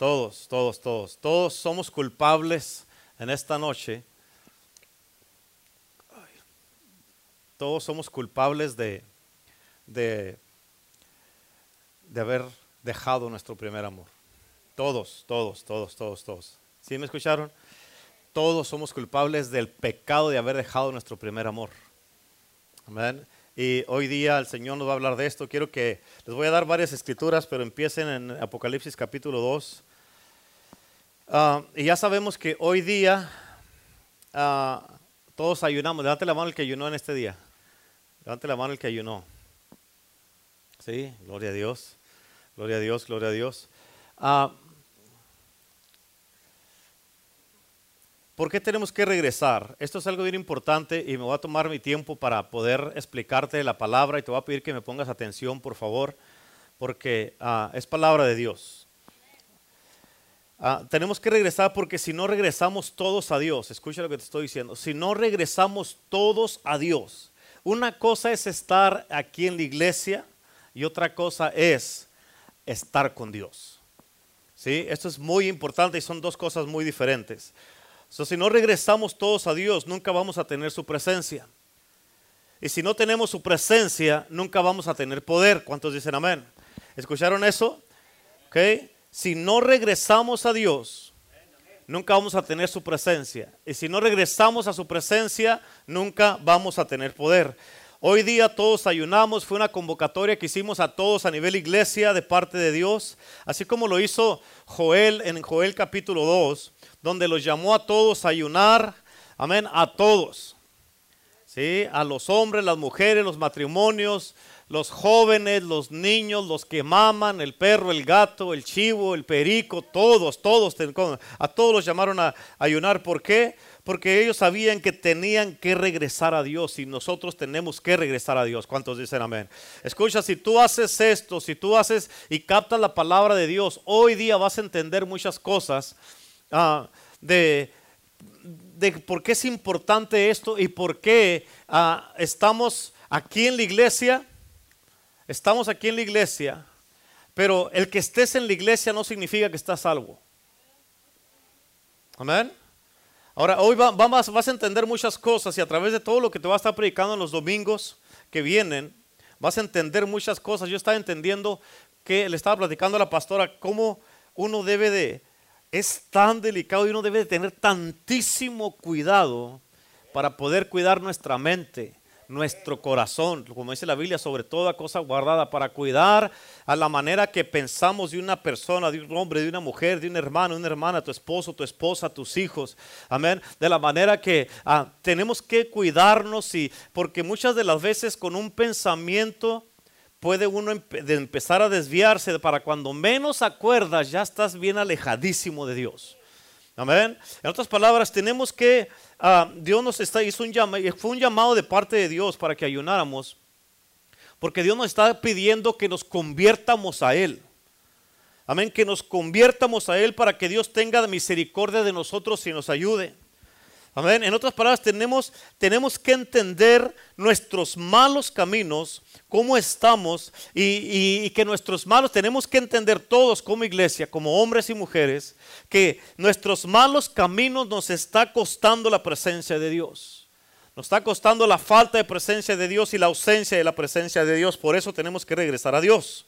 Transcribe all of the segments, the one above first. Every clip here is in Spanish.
Todos, todos, todos. Todos somos culpables en esta noche. Todos somos culpables de, de, de haber dejado nuestro primer amor. Todos, todos, todos, todos, todos. ¿Sí me escucharon? Todos somos culpables del pecado de haber dejado nuestro primer amor. Amén. Y hoy día el Señor nos va a hablar de esto. Quiero que les voy a dar varias escrituras, pero empiecen en Apocalipsis capítulo 2. Ah, y ya sabemos que hoy día ah, todos ayunamos. Levante la mano el que ayunó en este día. Levante la mano el que ayunó. Sí, gloria a Dios. Gloria a Dios, gloria a Dios. Ah, ¿Por qué tenemos que regresar? Esto es algo bien importante y me voy a tomar mi tiempo para poder explicarte la palabra y te voy a pedir que me pongas atención, por favor, porque es palabra de Dios. Ah, tenemos que regresar porque si no regresamos todos a Dios, escucha lo que te estoy diciendo, si no regresamos todos a Dios, una cosa es estar aquí en la iglesia y otra cosa es estar con Dios. ¿Sí? Esto es muy importante y son dos cosas muy diferentes. si no regresamos todos a Dios, nunca vamos a tener su presencia. Y si no tenemos su presencia, nunca vamos a tener poder. ¿Cuántos dicen amén? ¿Escucharon eso? ¿Okay? Si no regresamos a Dios, nunca vamos a tener su presencia. Y si no regresamos a su presencia, nunca vamos a tener poder. Hoy día todos ayunamos, fue una convocatoria que hicimos a todos a nivel iglesia de parte de Dios, así como lo hizo Joel en Joel capítulo 2, donde los llamó a todos a ayunar, amén, a todos. ¿Sí? A los hombres, las mujeres, los matrimonios, los jóvenes, los niños, los que maman, el perro, el gato, el chivo, el perico, todos, todos, a todos los llamaron a ayunar. ¿Por qué? Porque ellos sabían que tenían que regresar a Dios y nosotros tenemos que regresar a Dios. ¿Cuántos dicen amén? Escucha, si tú haces esto, si tú haces y captas la palabra de Dios, hoy día vas a entender muchas cosas ah, de, de por qué es importante esto y por qué ah, estamos aquí en la iglesia Estamos aquí en la iglesia, pero el que estés en la iglesia no significa que estás salvo. Amén. Ahora, hoy vas a entender muchas cosas y a través de todo lo que te va a estar predicando en los domingos que vienen, vas a entender muchas cosas. Yo estaba entendiendo que le estaba platicando a la pastora cómo uno debe de, es tan delicado y uno debe de tener tantísimo cuidado para poder cuidar nuestra mente nuestro corazón, como dice la Biblia, sobre toda cosa guardada, para cuidar a la manera que pensamos de una persona, de un hombre, de una mujer, de un hermano, una hermana, tu esposo, tu esposa, tus hijos. Amén. De la manera que ah, tenemos que cuidarnos y porque muchas de las veces con un pensamiento puede uno empezar a desviarse para cuando menos acuerdas ya estás bien alejadísimo de Dios. Amén. En otras palabras, tenemos que, ah, Dios nos está, hizo un llamado, fue un llamado de parte de Dios para que ayunáramos, porque Dios nos está pidiendo que nos conviertamos a Él. Amén, que nos conviertamos a Él para que Dios tenga misericordia de nosotros y nos ayude. En otras palabras, tenemos, tenemos que entender nuestros malos caminos, cómo estamos y, y, que nuestros malos, tenemos que entender todos como iglesia, como hombres y mujeres, que nuestros malos caminos nos está costando la presencia de Dios. Nos está costando la falta de presencia de Dios y la ausencia de la presencia de Dios. Por eso tenemos que regresar a Dios.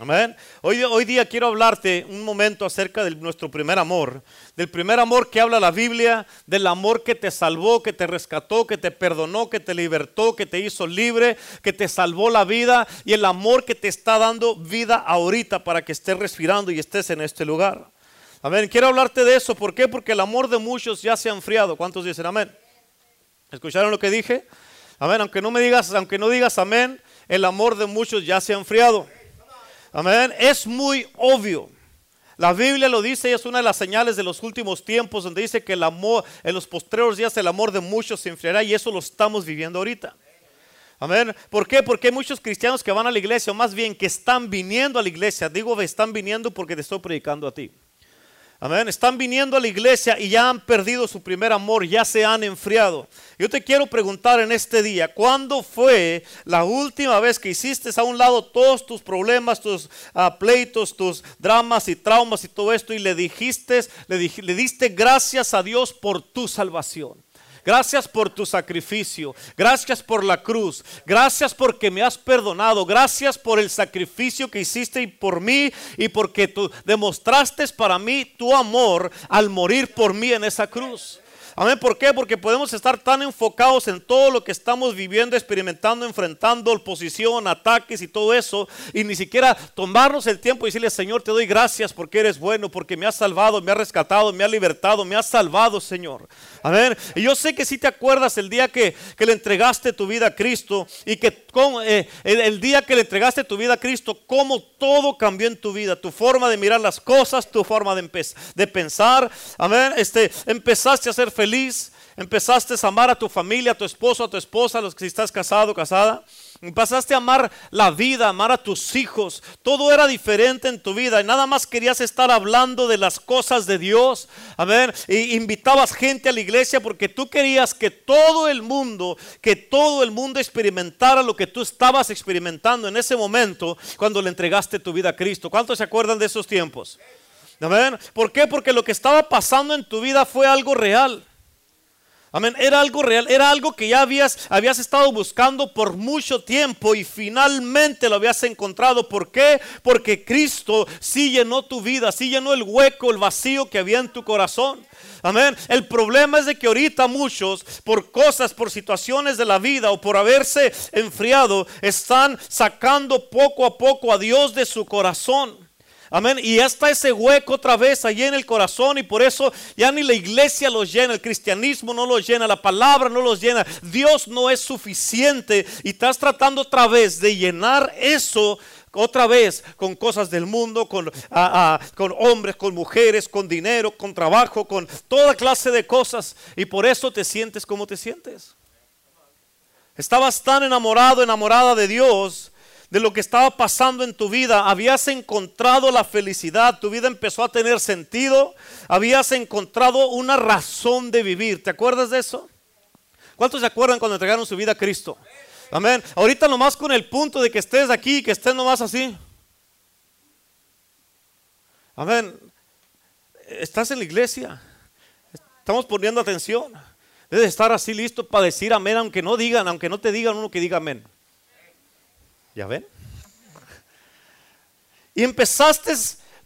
Amén. Hoy, hoy día quiero hablarte un momento acerca de nuestro primer amor, del primer amor que habla la Biblia, del amor que te salvó, que te rescató, que te perdonó, que te libertó, que te hizo libre, que te salvó la vida y el amor que te está dando vida ahorita para que estés respirando y estés en este lugar. Amén. Quiero hablarte de eso. ¿Por qué? Porque el amor de muchos ya se ha enfriado. ¿Cuántos dicen amén? ¿Escucharon lo que dije? Amén. Aunque no me digas, aunque no digas amén, el amor de muchos ya se ha enfriado. Amén. Es muy obvio. La Biblia lo dice y es una de las señales de los últimos tiempos donde dice que el amor, en los postreros días el amor de muchos se enfriará y eso lo estamos viviendo ahorita. Amén. ¿Por qué? Porque hay muchos cristianos que van a la iglesia, o más bien que están viniendo a la iglesia. Digo, están viniendo porque te estoy predicando a ti. Amén. Están viniendo a la iglesia y ya han perdido su primer amor, ya se han enfriado. Yo te quiero preguntar en este día, ¿cuándo fue la última vez que hiciste a un lado todos tus problemas, tus uh, pleitos, tus dramas y traumas y todo esto y le dijiste, le, le diste gracias a Dios por tu salvación? Gracias por tu sacrificio. Gracias por la cruz. Gracias porque me has perdonado. Gracias por el sacrificio que hiciste por mí y porque tú demostraste para mí tu amor al morir por mí en esa cruz. Amén. ¿Por qué? Porque podemos estar tan enfocados en todo lo que estamos viviendo, experimentando, enfrentando oposición, ataques y todo eso, y ni siquiera tomarnos el tiempo y decirle, Señor, te doy gracias porque eres bueno, porque me has salvado, me has rescatado, me has libertado, me has salvado, Señor. Amén. Y yo sé que si te acuerdas el día que, le entregaste tu vida a Cristo y que con, eh, el, día que le entregaste tu vida a Cristo, cómo todo cambió en tu vida, tu forma de mirar las cosas, tu forma de, de pensar. Amén. Este, empezaste a ser feliz empezaste a amar a tu familia, a tu esposo, a tu esposa, a los que si estás casado, casada. Empezaste a amar la vida, amar a tus hijos. Todo era diferente en tu vida y nada más querías estar hablando de las cosas de Dios. Amén. Y invitabas gente a la iglesia porque tú querías que todo el mundo, que todo el mundo experimentara lo que tú estabas experimentando en ese momento cuando le entregaste tu vida a Cristo. ¿Cuántos se acuerdan de esos tiempos? Amén. ¿Por qué? Porque lo que estaba pasando en tu vida fue algo real. Amén. Era algo real, era algo que ya habías, habías estado buscando por mucho tiempo y finalmente lo habías encontrado. ¿Por qué? Porque Cristo sí llenó tu vida, sí llenó el hueco, el vacío que había en tu corazón. Amén. El problema es de que ahorita muchos, por cosas, por situaciones de la vida o por haberse enfriado, están sacando poco a poco a Dios de su corazón. Amén. Y ya está ese hueco otra vez allí en el corazón y por eso ya ni la iglesia los llena, el cristianismo no los llena, la palabra no los llena. Dios no es suficiente y estás tratando otra vez de llenar eso otra vez con cosas del mundo, con, con hombres, con mujeres, con dinero, con trabajo, con toda clase de cosas. Y por eso te sientes como te sientes. Estabas tan enamorado, enamorada de Dios de lo que estaba pasando en tu vida, habías encontrado la felicidad, tu vida empezó a tener sentido, habías encontrado una razón de vivir. ¿Te acuerdas de eso? ¿Cuántos se acuerdan cuando entregaron su vida a Cristo? Amén. Ahorita nomás con el punto de que estés aquí, que estés nomás así. Amén. Estás en la iglesia. Estamos poniendo atención. Debes estar así listo para decir amén, aunque no digan, aunque no te digan uno que diga amén. ¿Ya ven? Y empezaste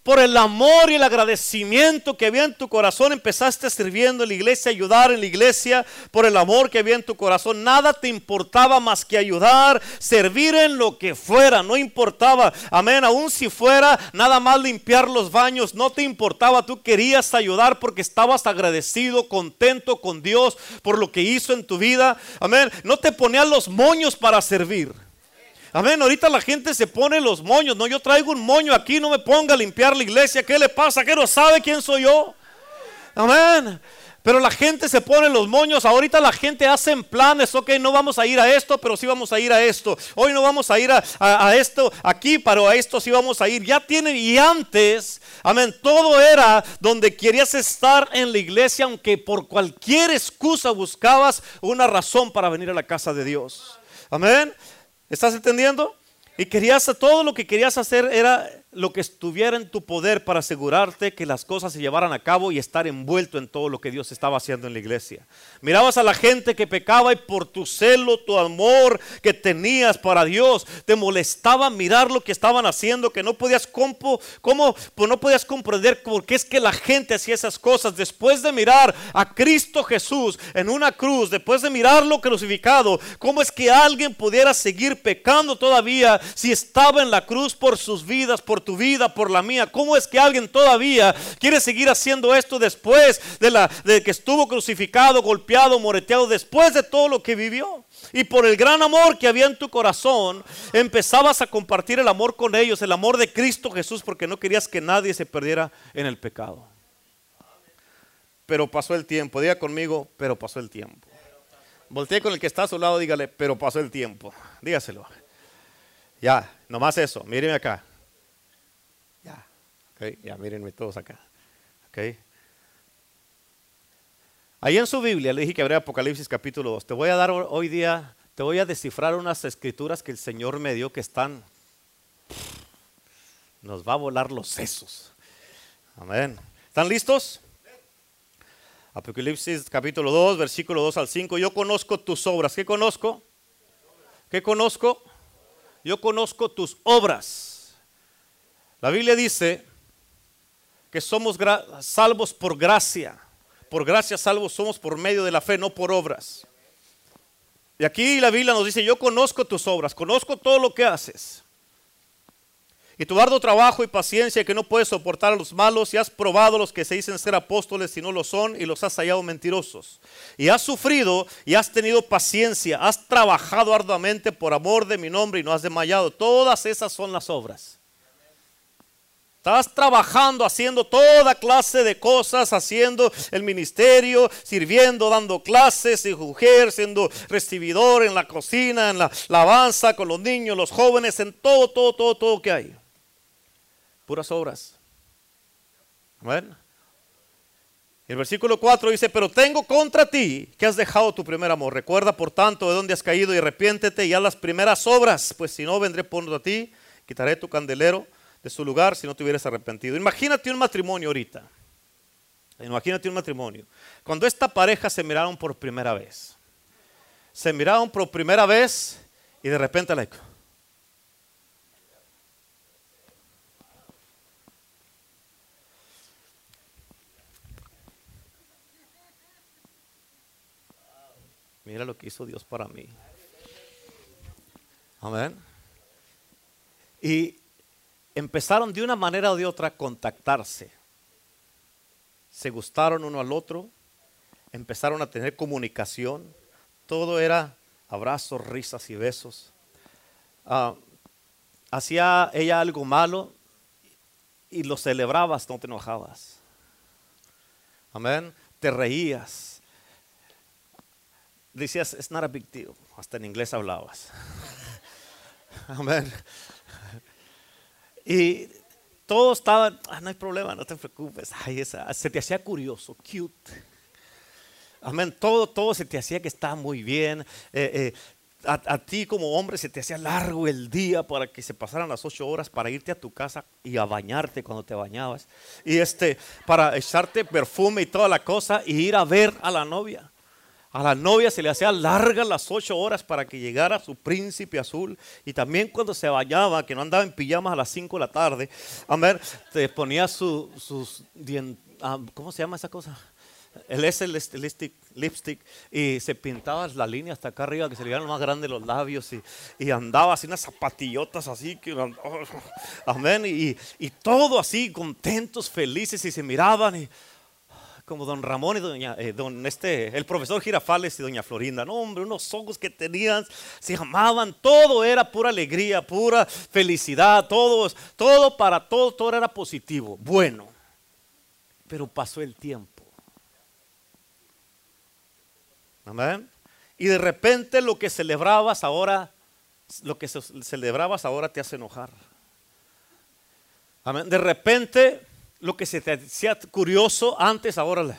por el amor y el agradecimiento que había en tu corazón, empezaste sirviendo en la iglesia, ayudar en la iglesia, por el amor que había en tu corazón. Nada te importaba más que ayudar, servir en lo que fuera, no importaba. Amén, aún si fuera nada más limpiar los baños, no te importaba, tú querías ayudar porque estabas agradecido, contento con Dios por lo que hizo en tu vida. Amén, no te ponías los moños para servir. Amén. Ahorita la gente se pone los moños. No, yo traigo un moño aquí, no me ponga a limpiar la iglesia. ¿Qué le pasa? ¿Qué no sabe quién soy yo? Amén. Pero la gente se pone los moños. Ahorita la gente hace planes. Ok, no vamos a ir a esto, pero sí vamos a ir a esto. Hoy no vamos a ir a, esto aquí, pero a esto sí vamos a ir. Ya tienen, y antes, amén, todo era donde querías estar en la iglesia, aunque por cualquier excusa buscabas una razón para venir a la casa de Dios. Amén. ¿Estás entendiendo? Y querías, todo lo que querías hacer era lo que estuviera en tu poder para asegurarte que las cosas se llevaran a cabo y estar envuelto en todo lo que Dios estaba haciendo en la iglesia. Mirabas a la gente que pecaba y por tu celo, tu amor que tenías para Dios, te molestaba mirar lo que estaban haciendo, que no podías compo, cómo, pues no podías comprender por qué es que la gente hacía esas cosas. Después de mirar a Cristo Jesús en una cruz, después de mirarlo crucificado, cómo es que alguien pudiera seguir pecando todavía si estaba en la cruz por sus vidas, por tu vida, por la mía. ¿Cómo es que alguien todavía quiere seguir haciendo esto después de, la, de que estuvo crucificado, golpeado, moreteado, después de todo lo que vivió? Y por el gran amor que había en tu corazón, empezabas a compartir el amor con ellos, el amor de Cristo Jesús, porque no querías que nadie se perdiera en el pecado. Pero pasó el tiempo, diga conmigo, pero pasó el tiempo. Voltee con el que está a su lado, dígale, pero pasó el tiempo. Dígaselo. Ya, nomás eso, míreme acá ya, mírenme todos acá. Okay. Ahí en su Biblia le dije que habría Apocalipsis capítulo 2. Te voy a dar hoy día, te voy a descifrar unas escrituras que el Señor me dio que están, nos va a volar los sesos. Amén. ¿Están listos? Apocalipsis capítulo 2, versículo 2 al 5. Yo conozco tus obras. ¿Qué conozco? ¿Qué conozco? Yo conozco tus obras. La Biblia dice que somos salvos por gracia. Por gracia salvos somos por medio de la fe, no por obras. Y aquí la Biblia nos dice, yo conozco tus obras, conozco todo lo que haces. Y tu arduo trabajo y paciencia que no puedes soportar a los malos y has probado a los que se dicen ser apóstoles y no lo son y los has hallado mentirosos. Y has sufrido y has tenido paciencia, has trabajado arduamente por amor de mi nombre y no has desmayado. Todas esas son las obras. Estás trabajando, haciendo toda clase de cosas, haciendo el ministerio, sirviendo, dando clases, y mujer, siendo recibidor en la cocina, en la alabanza, con los niños, los jóvenes, en todo, todo, todo, todo que hay. Puras obras. Amén. El versículo 4 dice, pero tengo contra ti que has dejado tu primer amor. Recuerda, por tanto, de dónde has caído y arrepiéntete y haz las primeras obras, pues si no, vendré por a ti, quitaré tu candelero de su lugar si no te hubieras arrepentido. Imagínate un matrimonio ahorita. Imagínate un matrimonio. Cuando esta pareja se miraron por primera vez. Se miraron por primera vez y de repente la... Mira lo que hizo Dios para mí. Amén. Y empezaron de una manera o de otra a contactarse. Se gustaron uno al otro, empezaron a tener comunicación. Todo era abrazos, risas y besos. Ah, hacía ella algo malo y lo celebrabas, no te enojabas. Amén. Te reías. Decías, it's not a big deal. Hasta en inglés hablabas. Amén. Y todo estaba, ah, no hay problema, no te preocupes. Ay, esa, se te hacía curioso, cute. Amén. Todo, todo se te hacía que estaba muy bien. Eh, eh, a, ti como hombre se te hacía largo el día para que se pasaran las ocho horas para irte a tu casa y a bañarte cuando te bañabas. Y este, para echarte perfume y toda la cosa y ir a ver a la novia. A la novia se le hacía largas las ocho horas para que llegara su príncipe azul. Y también cuando se bañaba, que no andaba en pijamas a las cinco de la tarde, a ver, te ponía su, sus ah, ¿cómo se llama esa cosa? El es el lipstick, lipstick y se pintaba la línea hasta acá arriba que se le iban más grandes los labios y, y, andaba así unas zapatillotas así que amén y, y todo así contentos felices y se miraban y como don Ramón y doña, eh, don este, el profesor Girafales y doña Florinda. No, hombre, unos ojos que tenían, se amaban, todo era pura alegría, pura felicidad, todo, todo para todo, todo era positivo, bueno. Pero pasó el tiempo. Amén. Y de repente lo que celebrabas ahora, lo que celebrabas ahora te hace enojar. Amén. De repente lo que se te hacía curioso antes, ahora.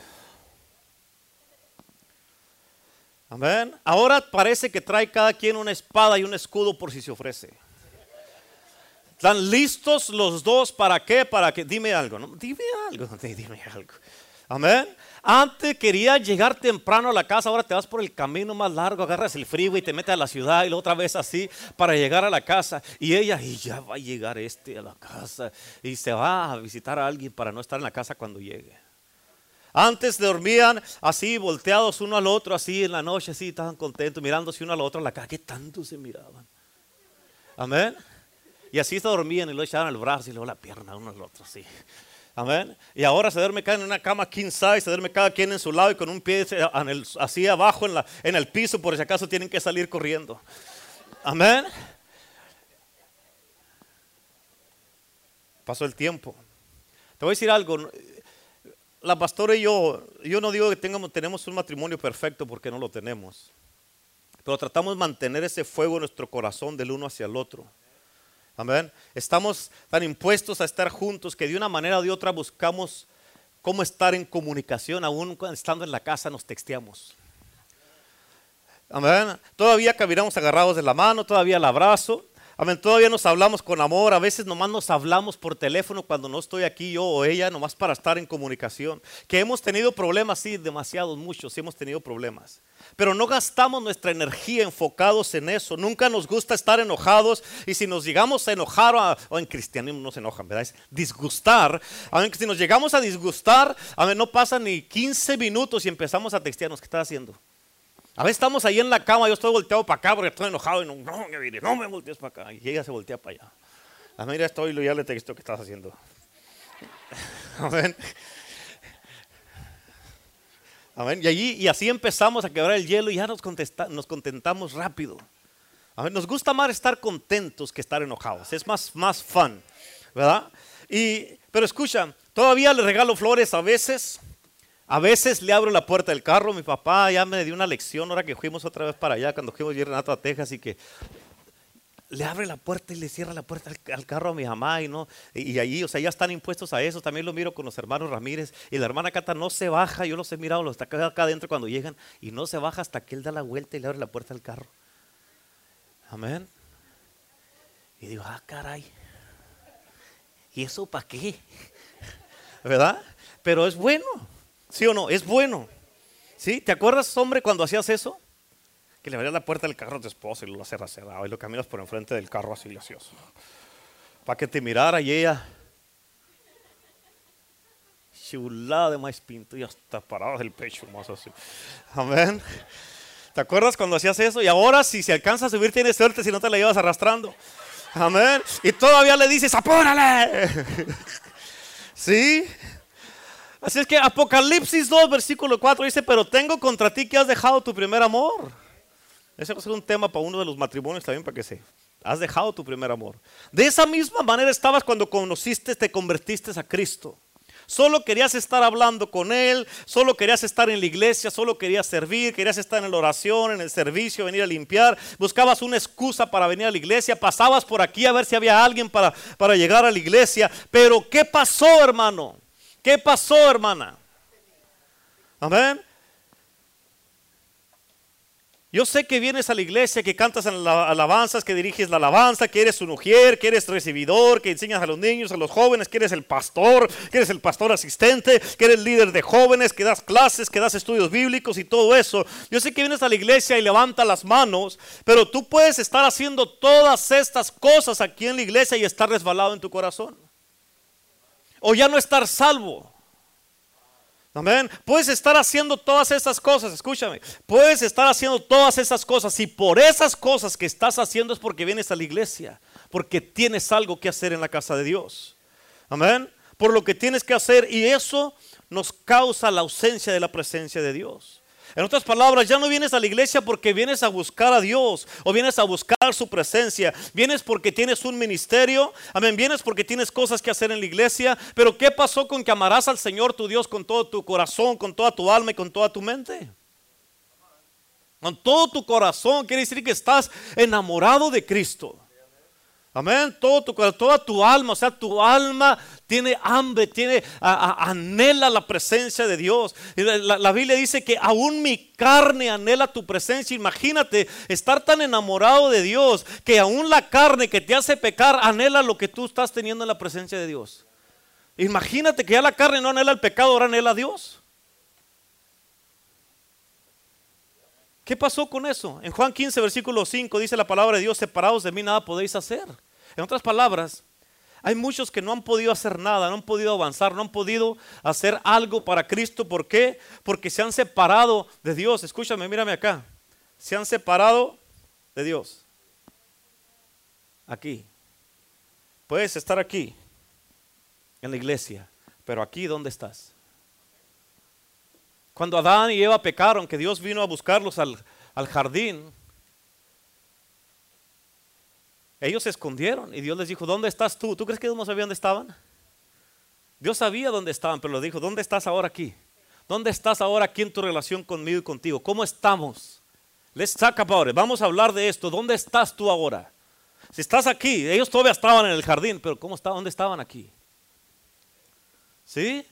Amén. Ahora parece que trae cada quien una espada y un escudo por si se ofrece. Están listos los dos para qué? Para que dime algo, ¿no? Dime algo, dime algo. Amén. Antes quería llegar temprano a la casa, ahora te vas por el camino más largo, agarras el frío y te metes a la ciudad y la otra vez así para llegar a la casa. Y ella, y ya va a llegar este a la casa y se va a visitar a alguien para no estar en la casa cuando llegue. Antes dormían así, volteados uno al otro, así en la noche, así, estaban contentos, mirándose uno al otro en la casa. ¿Qué tanto se miraban? Amén. Y así se dormían y lo echaban el brazo y luego la pierna uno al otro, así. Amén. Y ahora se duerme cada en una cama king size, se duerme cada quien en su lado y con un pie así abajo en, el piso por si acaso tienen que salir corriendo. Amén. Pasó el tiempo. Te voy a decir algo. La pastora y yo, yo no digo que tengamos, tenemos un matrimonio perfecto porque no lo tenemos. Pero tratamos de mantener ese fuego en nuestro corazón del uno hacia el otro. Amén. Estamos tan impuestos a estar juntos que de una manera o de otra buscamos cómo estar en comunicación, aún estando en la casa nos texteamos. Amén. Todavía caminamos agarrados de la mano, todavía el abrazo. Amén. Todavía nos hablamos con amor. A veces nomás nos hablamos por teléfono cuando no estoy aquí yo o ella, nomás para estar en comunicación. Que hemos tenido problemas, sí, demasiados, muchos, sí hemos tenido problemas. Pero no gastamos nuestra energía enfocados en eso. Nunca nos gusta estar enojados. Y si nos llegamos a enojar, o en cristianismo no se enojan, ¿verdad? Es disgustar. Amén. Si nos llegamos a disgustar, amén, no pasan ni 15 minutos y empezamos a textearnos. ¿Qué estás haciendo? A veces estamos ahí en la cama, yo estoy volteado para acá porque estoy enojado y no, no, no me voltees para acá. Y ella se voltea para allá. A mí ya estoy, ya le texto que estás haciendo. Amén. Amén. Y allí, y así empezamos a quebrar el hielo y ya nos, nos contentamos rápido. Amén. Nos gusta más estar contentos que estar enojados. Es más, más fun, ¿verdad? Y, pero escucha, todavía le regalo flores a veces. A veces le abro la puerta del carro, mi papá ya me dio una lección ahora que fuimos otra vez para allá, cuando fuimos a Renato a Texas y que le abre la puerta y le cierra la puerta al, carro a mi mamá y no y, ahí, o sea, ya están impuestos a eso. También lo miro con los hermanos Ramírez y la hermana Cata no se baja. Yo los he mirado, los está acá adentro cuando llegan y no se baja hasta que él da la vuelta y le abre la puerta al carro. Amén. Y digo, ah, caray. ¿Y eso para qué? ¿Verdad? Pero es bueno. ¿Sí o no? Es bueno. ¿Sí? ¿Te acuerdas, hombre, cuando hacías eso? Que le abrías la puerta del carro a tu esposo y lo cerras cerrado y lo caminas por enfrente del carro así. Para que te mirara y ella. Chulada de más pinto y hasta parado del pecho, más así. Amén. ¿Te acuerdas cuando hacías eso? Y ahora, si se alcanza a subir, tienes suerte si no te la llevas arrastrando. Amén. Y todavía le dices, apúrale. ¿Sí? Así es que Apocalipsis 2, versículo 4 dice, pero tengo contra ti que has dejado tu primer amor. Ese va a ser un tema para uno de los matrimonios también, para que se... Has dejado tu primer amor. De esa misma manera estabas cuando conociste, te convertiste a Cristo. Solo querías estar hablando con Él, solo querías estar en la iglesia, solo querías servir, querías estar en la oración, en el servicio, venir a limpiar. Buscabas una excusa para venir a la iglesia, pasabas por aquí a ver si había alguien para, para llegar a la iglesia. Pero ¿qué pasó, hermano? ¿Qué pasó, hermana? Amén. Yo sé que vienes a la iglesia, que cantas en las alabanzas, que diriges la alabanza, que eres un ujier, que eres recibidor, que enseñas a los niños, a los jóvenes, que eres el pastor, que eres el pastor asistente, que eres líder de jóvenes, que das clases, que das estudios bíblicos y todo eso. Yo sé que vienes a la iglesia y levanta las manos, pero tú puedes estar haciendo todas estas cosas aquí en la iglesia y estar resbalado en tu corazón o ya no estar salvo. Amén. Puedes estar haciendo todas esas cosas, escúchame. Puedes estar haciendo todas esas cosas y por esas cosas que estás haciendo es porque vienes a la iglesia, porque tienes algo que hacer en la casa de Dios. Amén. Por lo que tienes que hacer y eso nos causa la ausencia de la presencia de Dios. En otras palabras, ya no vienes a la iglesia porque vienes a buscar a Dios o vienes a buscar su presencia. Vienes porque tienes un ministerio. Amén. Vienes porque tienes cosas que hacer en la iglesia. Pero ¿qué pasó con que amarás al Señor tu Dios con todo tu corazón, con toda tu alma y con toda tu mente? Con todo tu corazón quiere decir que estás enamorado de Cristo. Amén. Toda tu alma, o sea, tu alma tiene hambre, tiene, anhela la presencia de Dios. La, la, Biblia dice que aún mi carne anhela tu presencia. Imagínate estar tan enamorado de Dios que aún la carne que te hace pecar anhela lo que tú estás teniendo en la presencia de Dios. Imagínate que ya la carne no anhela el pecado, ahora anhela a Dios. ¿Qué pasó con eso? En Juan 15, versículo 5 dice la palabra de Dios, separados de mí nada podéis hacer. En otras palabras, hay muchos que no han podido hacer nada, no han podido avanzar, no han podido hacer algo para Cristo. ¿Por qué? Porque se han separado de Dios. Escúchame, mírame acá. Se han separado de Dios. Aquí. Puedes estar aquí, en la iglesia, pero aquí, ¿dónde estás? Cuando Adán y Eva pecaron, que Dios vino a buscarlos al, al jardín, ellos se escondieron y Dios les dijo, ¿dónde estás tú? ¿Tú crees que Dios no sabía dónde estaban? Dios sabía dónde estaban, pero le dijo, ¿dónde estás ahora aquí? ¿Dónde estás ahora aquí en tu relación conmigo y contigo? ¿Cómo estamos? Let's talk about Vamos a hablar de esto. ¿Dónde estás tú ahora? Si estás aquí, ellos todavía estaban en el jardín, pero ¿cómo está? ¿Dónde estaban aquí? ¿Sí?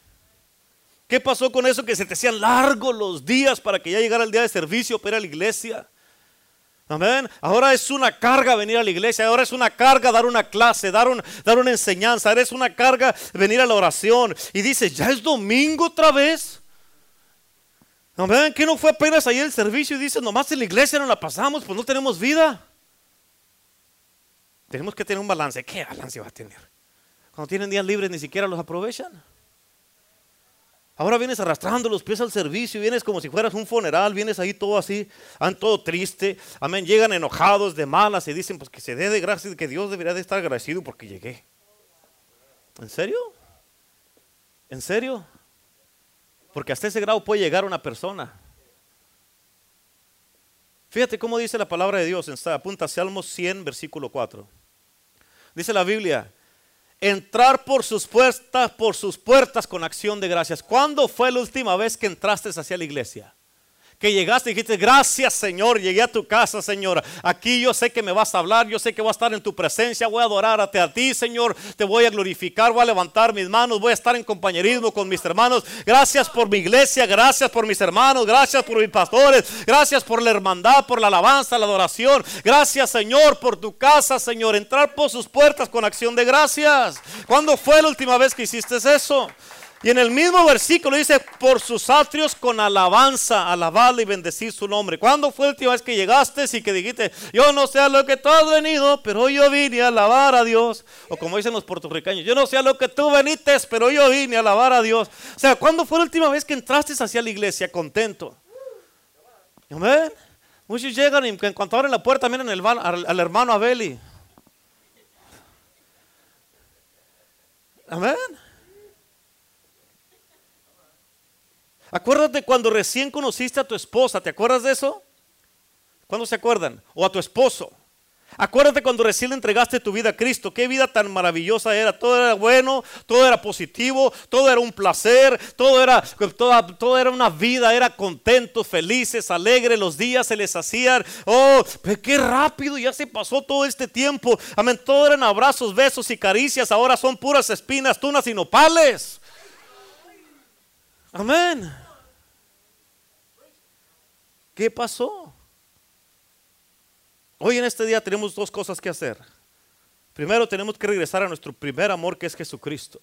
¿Qué pasó con eso que se te hacían largos los días para que ya llegara el día de servicio para la iglesia? Amén. Ahora es una carga venir a la iglesia, ahora es una carga dar una clase, dar, dar una enseñanza, ahora es una carga venir a la oración. Y dice, ya es domingo otra vez. Amén. Que no fue apenas ahí el servicio y dice, nomás en la iglesia no la pasamos, pues no tenemos vida. Tenemos que tener un balance. ¿Qué balance va a tener? Cuando tienen días libres ni siquiera los aprovechan. Ahora vienes arrastrando los pies al servicio, vienes como si fueras un funeral, vienes ahí todo así, todo triste, amén, llegan enojados, de malas y dicen pues que se dé de gracias, que Dios debería de estar agradecido porque llegué. ¿En serio? ¿En serio? Porque hasta ese grado puede llegar una persona. Fíjate cómo dice la palabra de Dios, apunta Salmos 100, versículo 4. Dice la Biblia, entrar por sus puertas, por sus puertas con acción de gracias. ¿Cuándo fue la última vez que entraste hacia la iglesia? Que llegaste y dijiste, gracias Señor, llegué a tu casa Señor. Aquí yo sé que me vas a hablar, yo sé que voy a estar en tu presencia, voy a adorarte a ti Señor, te voy a glorificar, voy a levantar mis manos, voy a estar en compañerismo con mis hermanos. Gracias por mi iglesia, gracias por mis hermanos, gracias por mis pastores, gracias por la hermandad, por la alabanza, la adoración. Gracias Señor por tu casa Señor, entrar por sus puertas con acción de gracias. ¿Cuándo fue la última vez que hiciste eso? Y en el mismo versículo dice, por sus atrios con alabanza, alabarle y bendecir su nombre. ¿Cuándo fue la última vez que llegaste y que dijiste, yo no sé a lo que tú has venido, pero yo vine a alabar a Dios? O como dicen los puertorriqueños, yo no sé a lo que tú veniste, pero yo vine a alabar a Dios. O sea, ¿cuándo fue la última vez que entraste hacia la iglesia contento? Amén. Muchos llegan y en cuanto abren la puerta miren el, al, al hermano Abeli. Amén. Acuérdate cuando recién conociste a tu esposa, ¿te acuerdas de eso? ¿Cuándo se acuerdan? O a tu esposo. Acuérdate cuando recién le entregaste tu vida a Cristo, qué vida tan maravillosa era. Todo era bueno, todo era positivo, todo era un placer, todo era, todo era una vida, era contentos, felices, alegres, los días se les hacían. Oh, pero qué rápido ya se pasó todo este tiempo. Amén, todo eran abrazos, besos y caricias, ahora son puras espinas, tunas y nopales. Amén. ¿Qué pasó? Hoy en este día tenemos dos cosas que hacer. Primero tenemos que regresar a nuestro primer amor que es Jesucristo.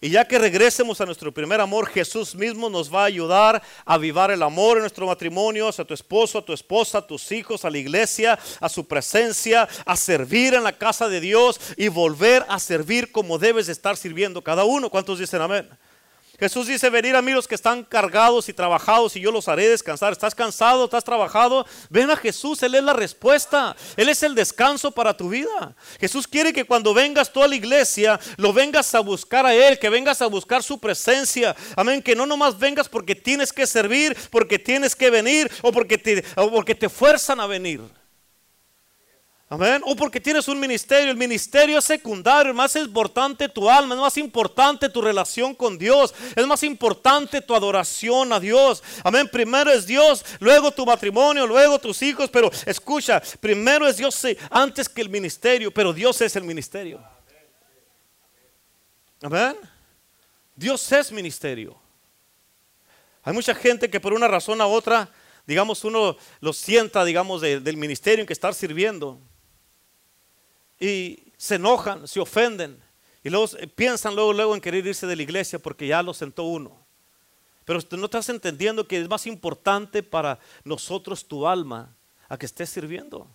Y ya que regresemos a nuestro primer amor, Jesús mismo nos va a ayudar a avivar el amor en nuestro matrimonio, a tu esposo, a tu esposa, a tus hijos, a la iglesia, a su presencia, a servir en la casa de Dios y volver a servir como debes estar sirviendo cada uno. ¿Cuántos dicen amén? Jesús dice, venir a mí los que están cargados y trabajados y yo los haré descansar. ¿Estás cansado? ¿Estás trabajado? Ven a Jesús, Él es la respuesta. Él es el descanso para tu vida. Jesús quiere que cuando vengas tú a la iglesia, lo vengas a buscar a Él, que vengas a buscar su presencia. Amén, que no nomás vengas porque tienes que servir, porque tienes que venir o porque te, o porque te fuerzan a venir. Amén. O porque tienes un ministerio. El ministerio es secundario. Es más importante tu alma. Es más importante tu relación con Dios. Es más importante tu adoración a Dios. Amén. Primero es Dios. Luego tu matrimonio. Luego tus hijos. Pero escucha. Primero es Dios antes que el ministerio. Pero Dios es el ministerio. Amén. Dios es ministerio. Hay mucha gente que por una razón u otra, digamos, uno lo sienta, digamos, del ministerio en que está sirviendo y se enojan, se ofenden y luego piensan luego, luego en querer irse de la iglesia porque ya lo sentó uno. Pero no estás entendiendo que es más importante para nosotros tu alma a que estés sirviendo.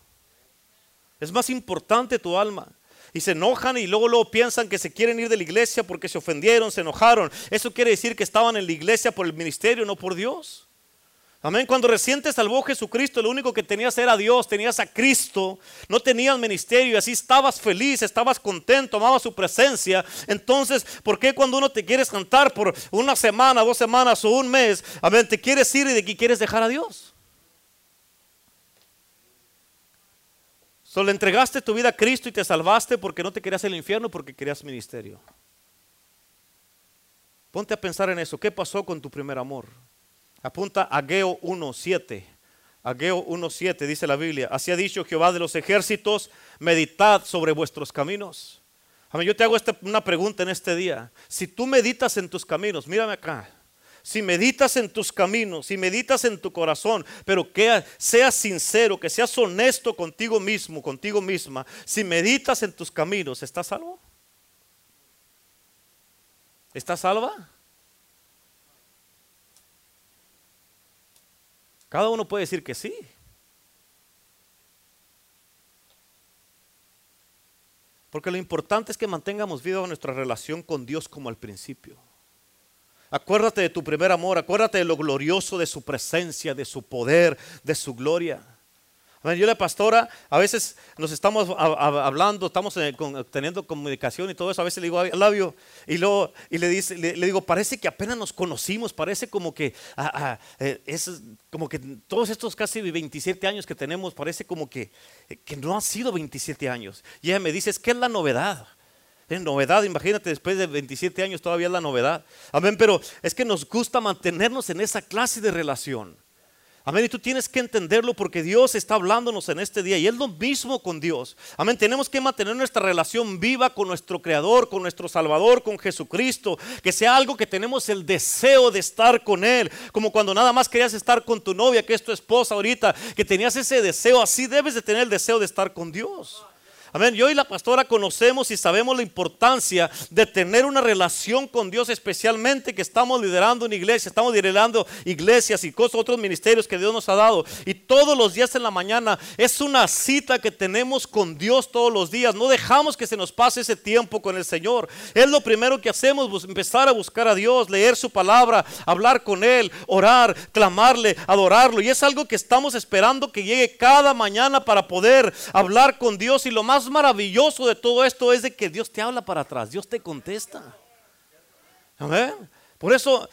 Es más importante tu alma. Y se enojan y luego, luego piensan que se quieren ir de la iglesia porque se ofendieron, se enojaron. Eso quiere decir que estaban en la iglesia por el ministerio, no por Dios. Amén. Cuando recién te salvó Jesucristo, lo único que tenías era Dios, tenías a Cristo, no tenías ministerio, y así estabas feliz, estabas contento, amabas su presencia. Entonces, ¿por qué cuando uno te quieres cantar por una semana, dos semanas o un mes, amén, te quieres ir y de que quieres dejar a Dios? Solo entregaste tu vida a Cristo y te salvaste porque no te querías el infierno, porque querías ministerio. Ponte a pensar en eso. ¿Qué pasó con tu primer amor? Apunta a Ageo 1.7. Ageo 1.7 dice la Biblia. Así ha dicho Jehová de los ejércitos, meditad sobre vuestros caminos. A mí yo te hago esta, una pregunta en este día. Si tú meditas en tus caminos, mírame acá. si meditas en tus caminos, si meditas en tu corazón, pero que seas sincero, que seas honesto contigo mismo, contigo misma, si meditas en tus caminos, ¿estás salvo? ¿Estás salva? Cada uno puede decir que sí. Porque lo importante es que mantengamos viva nuestra relación con Dios como al principio. Acuérdate de tu primer amor, acuérdate de lo glorioso de su presencia, de su poder, de su gloria. Yo la pastora, a veces nos estamos hablando, estamos teniendo comunicación y todo eso, a veces le digo labio y, luego, le, digo, parece que apenas nos conocimos, parece como que, ah, ah, eh, como que todos estos casi 27 años que tenemos, parece como que, eh, que no han sido 27 años. Y ella me dice, es que es la novedad. Es novedad, imagínate, después de 27 años todavía es la novedad. Amén, pero es que nos gusta mantenernos en esa clase de relación. Amén. Y tú tienes que entenderlo porque Dios está hablándonos en este día y es lo mismo con Dios. Amén. Tenemos que mantener nuestra relación viva con nuestro Creador, con nuestro Salvador, con Jesucristo. Que sea algo que tenemos el deseo de estar con Él. Como cuando nada más querías estar con tu novia, que es tu esposa ahorita, que tenías ese deseo. Así debes de tener el deseo de estar con Dios. Amén. Yo y la pastora conocemos y sabemos la importancia de tener una relación con Dios, especialmente que estamos liderando una iglesia, estamos liderando iglesias y cosas, otros ministerios que Dios nos ha dado. Y todos los días en la mañana es una cita que tenemos con Dios todos los días. No dejamos que se nos pase ese tiempo con el Señor. Es lo primero que hacemos, empezar a buscar a Dios, leer su palabra, hablar con Él, orar, clamarle, adorarlo. Y es algo que estamos esperando que llegue cada mañana para poder hablar con Dios. Y lo más maravilloso de todo esto es de que Dios te habla para atrás, Dios te contesta. Amén. Por eso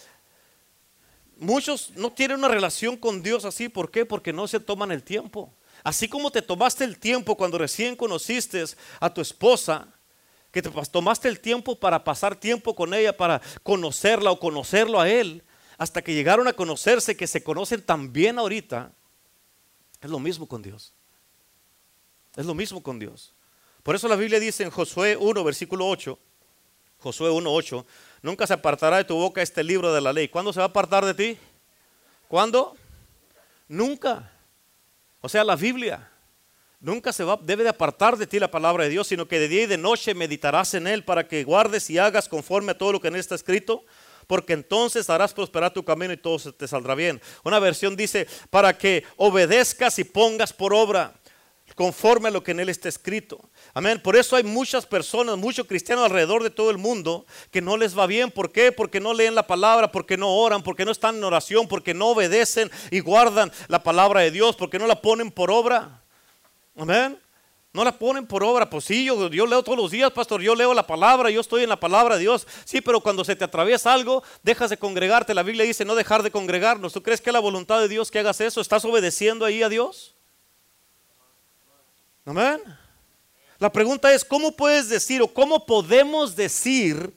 muchos no tienen una relación con Dios así. ¿Por qué? Porque no se toman el tiempo. Así como te tomaste el tiempo cuando recién conociste a tu esposa, que te tomaste el tiempo para pasar tiempo con ella, para conocerla o conocerlo a él, hasta que llegaron a conocerse, que se conocen tan bien ahorita, es lo mismo con Dios. Es lo mismo con Dios. Por eso la Biblia dice en Josué 1, versículo 8, Josué 1, 8, nunca se apartará de tu boca este libro de la ley. ¿Cuándo se va a apartar de ti? ¿Cuándo? Nunca. O sea, la Biblia. Nunca se va, debe de apartar de ti la palabra de Dios, sino que de día y de noche meditarás en él para que guardes y hagas conforme a todo lo que en él está escrito, porque entonces harás prosperar tu camino y todo te saldrá bien. Una versión dice, para que obedezcas y pongas por obra conforme a lo que en él está escrito. Amén. Por eso hay muchas personas, muchos cristianos alrededor de todo el mundo que no les va bien. ¿Por qué? Porque no leen la palabra, porque no oran, porque no están en oración, porque no obedecen y guardan la palabra de Dios, porque no la ponen por obra. Amén. No la ponen por obra. Pues sí, yo, yo leo todos los días, pastor. Yo leo la palabra, yo estoy en la palabra de Dios. Sí, pero cuando se te atraviesa algo, dejas de congregarte. La Biblia dice no dejar de congregarnos. ¿Tú crees que es la voluntad de Dios que hagas eso? ¿Estás obedeciendo ahí a Dios? Amén. La pregunta es, ¿cómo puedes decir o cómo podemos decir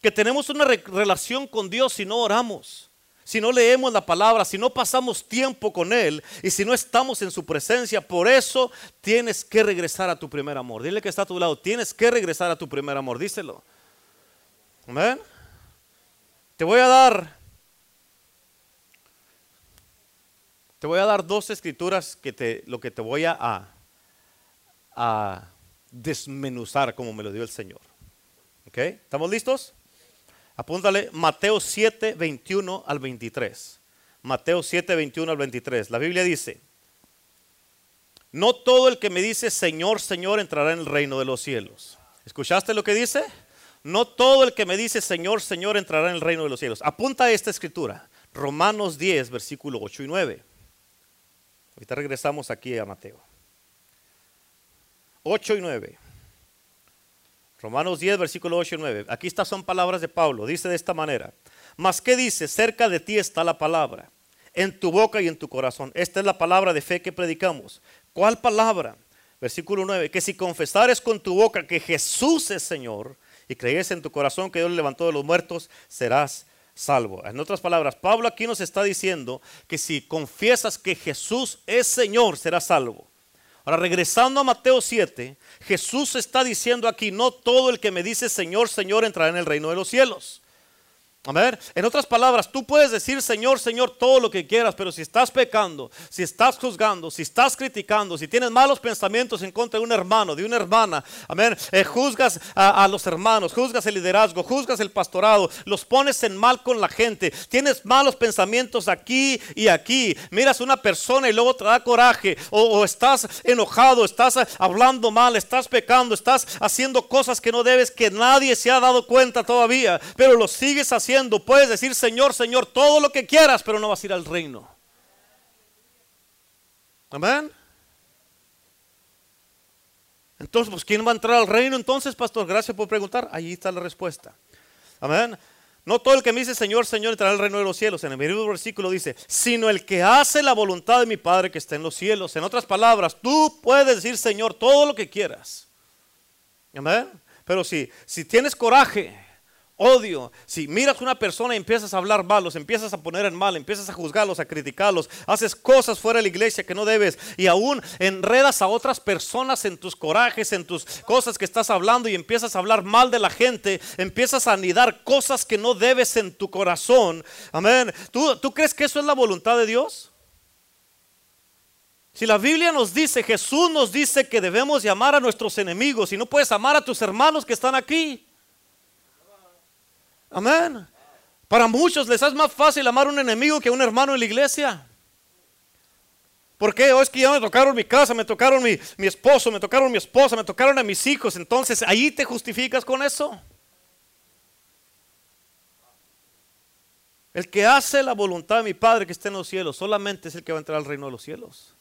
que tenemos una relación con Dios si no oramos? Si no leemos la palabra, si no pasamos tiempo con Él y si no estamos en su presencia, por eso tienes que regresar a tu primer amor. Dile que está a tu lado, tienes que regresar a tu primer amor, díselo. Amén. Te voy a dar, te voy a dar dos escrituras que te, lo que te voy a, a desmenuzar como me lo dio el Señor. ¿Ok? ¿Estamos listos? Apúntale Mateo 7, 21 al 23. Mateo 7, 21 al 23. La Biblia dice, no todo el que me dice Señor, Señor entrará en el reino de los cielos. ¿Escuchaste lo que dice? No todo el que me dice Señor, Señor entrará en el reino de los cielos. Apunta a esta escritura. Romanos 10, versículo 8 y 9. Ahorita regresamos aquí a Mateo. 8 y 9. Romanos 10, versículo 8 y 9. Aquí estas son palabras de Pablo. Dice de esta manera. Mas, ¿qué dice? Cerca de ti está la palabra, en tu boca y en tu corazón. Esta es la palabra de fe que predicamos. ¿Cuál palabra? Versículo 9. Que si confesares con tu boca que Jesús es Señor y crees en tu corazón que Dios le levantó de los muertos, serás salvo. En otras palabras, Pablo aquí nos está diciendo que si confiesas que Jesús es Señor, serás salvo. Ahora, regresando a Mateo 7, Jesús está diciendo aquí, no todo el que me dice Señor, Señor entrará en el reino de los cielos. Amén. En otras palabras, tú puedes decir, Señor, Señor, todo lo que quieras, pero si estás pecando, si estás juzgando, si estás criticando, si tienes malos pensamientos en contra de un hermano, de una hermana, amén, eh, juzgas a, a, los hermanos, juzgas el liderazgo, juzgas el pastorado, los pones en mal con la gente, tienes malos pensamientos aquí y aquí, miras a una persona y luego te da coraje, o, o estás enojado, estás hablando mal, estás pecando, estás haciendo cosas que no debes, que nadie se ha dado cuenta todavía, pero lo sigues haciendo puedes decir, Señor, Señor, todo lo que quieras, pero no vas a ir al reino. Amén. Entonces, pues, ¿quién va a entrar al reino entonces, pastor? Gracias por preguntar. Allí está la respuesta. Amén. No todo el que me dice Señor, Señor entrará al reino de los cielos. En el mismo versículo dice, sino el que hace la voluntad de mi Padre que está en los cielos. En otras palabras, tú puedes decir Señor todo lo que quieras. Amén. Pero si, si tienes coraje, odio. Si miras a una persona y empiezas a hablar mal, los empiezas a poner en mal, empiezas a juzgarlos, a criticarlos, haces cosas fuera de la iglesia que no debes y aún enredas a otras personas en tus corajes, en tus cosas que estás hablando y empiezas a hablar mal de la gente, empiezas a anidar cosas que no debes en tu corazón. Amén. ¿Tú, ¿Tú crees que eso es la voluntad de Dios? Si la Biblia nos dice, Jesús nos dice que debemos llamar a nuestros enemigos y no puedes amar a tus hermanos que están aquí. Amén. Para muchos les es más fácil amar a un enemigo que a un hermano en la iglesia. ¿Por qué? Oh, es que ya me tocaron mi casa, me tocaron mi, mi esposo, me tocaron mi esposa, me tocaron a mis hijos. Entonces, ahí te justificas con eso. El que hace la voluntad de mi Padre que está en los cielos, solamente es el que va a entrar al reino de los cielos.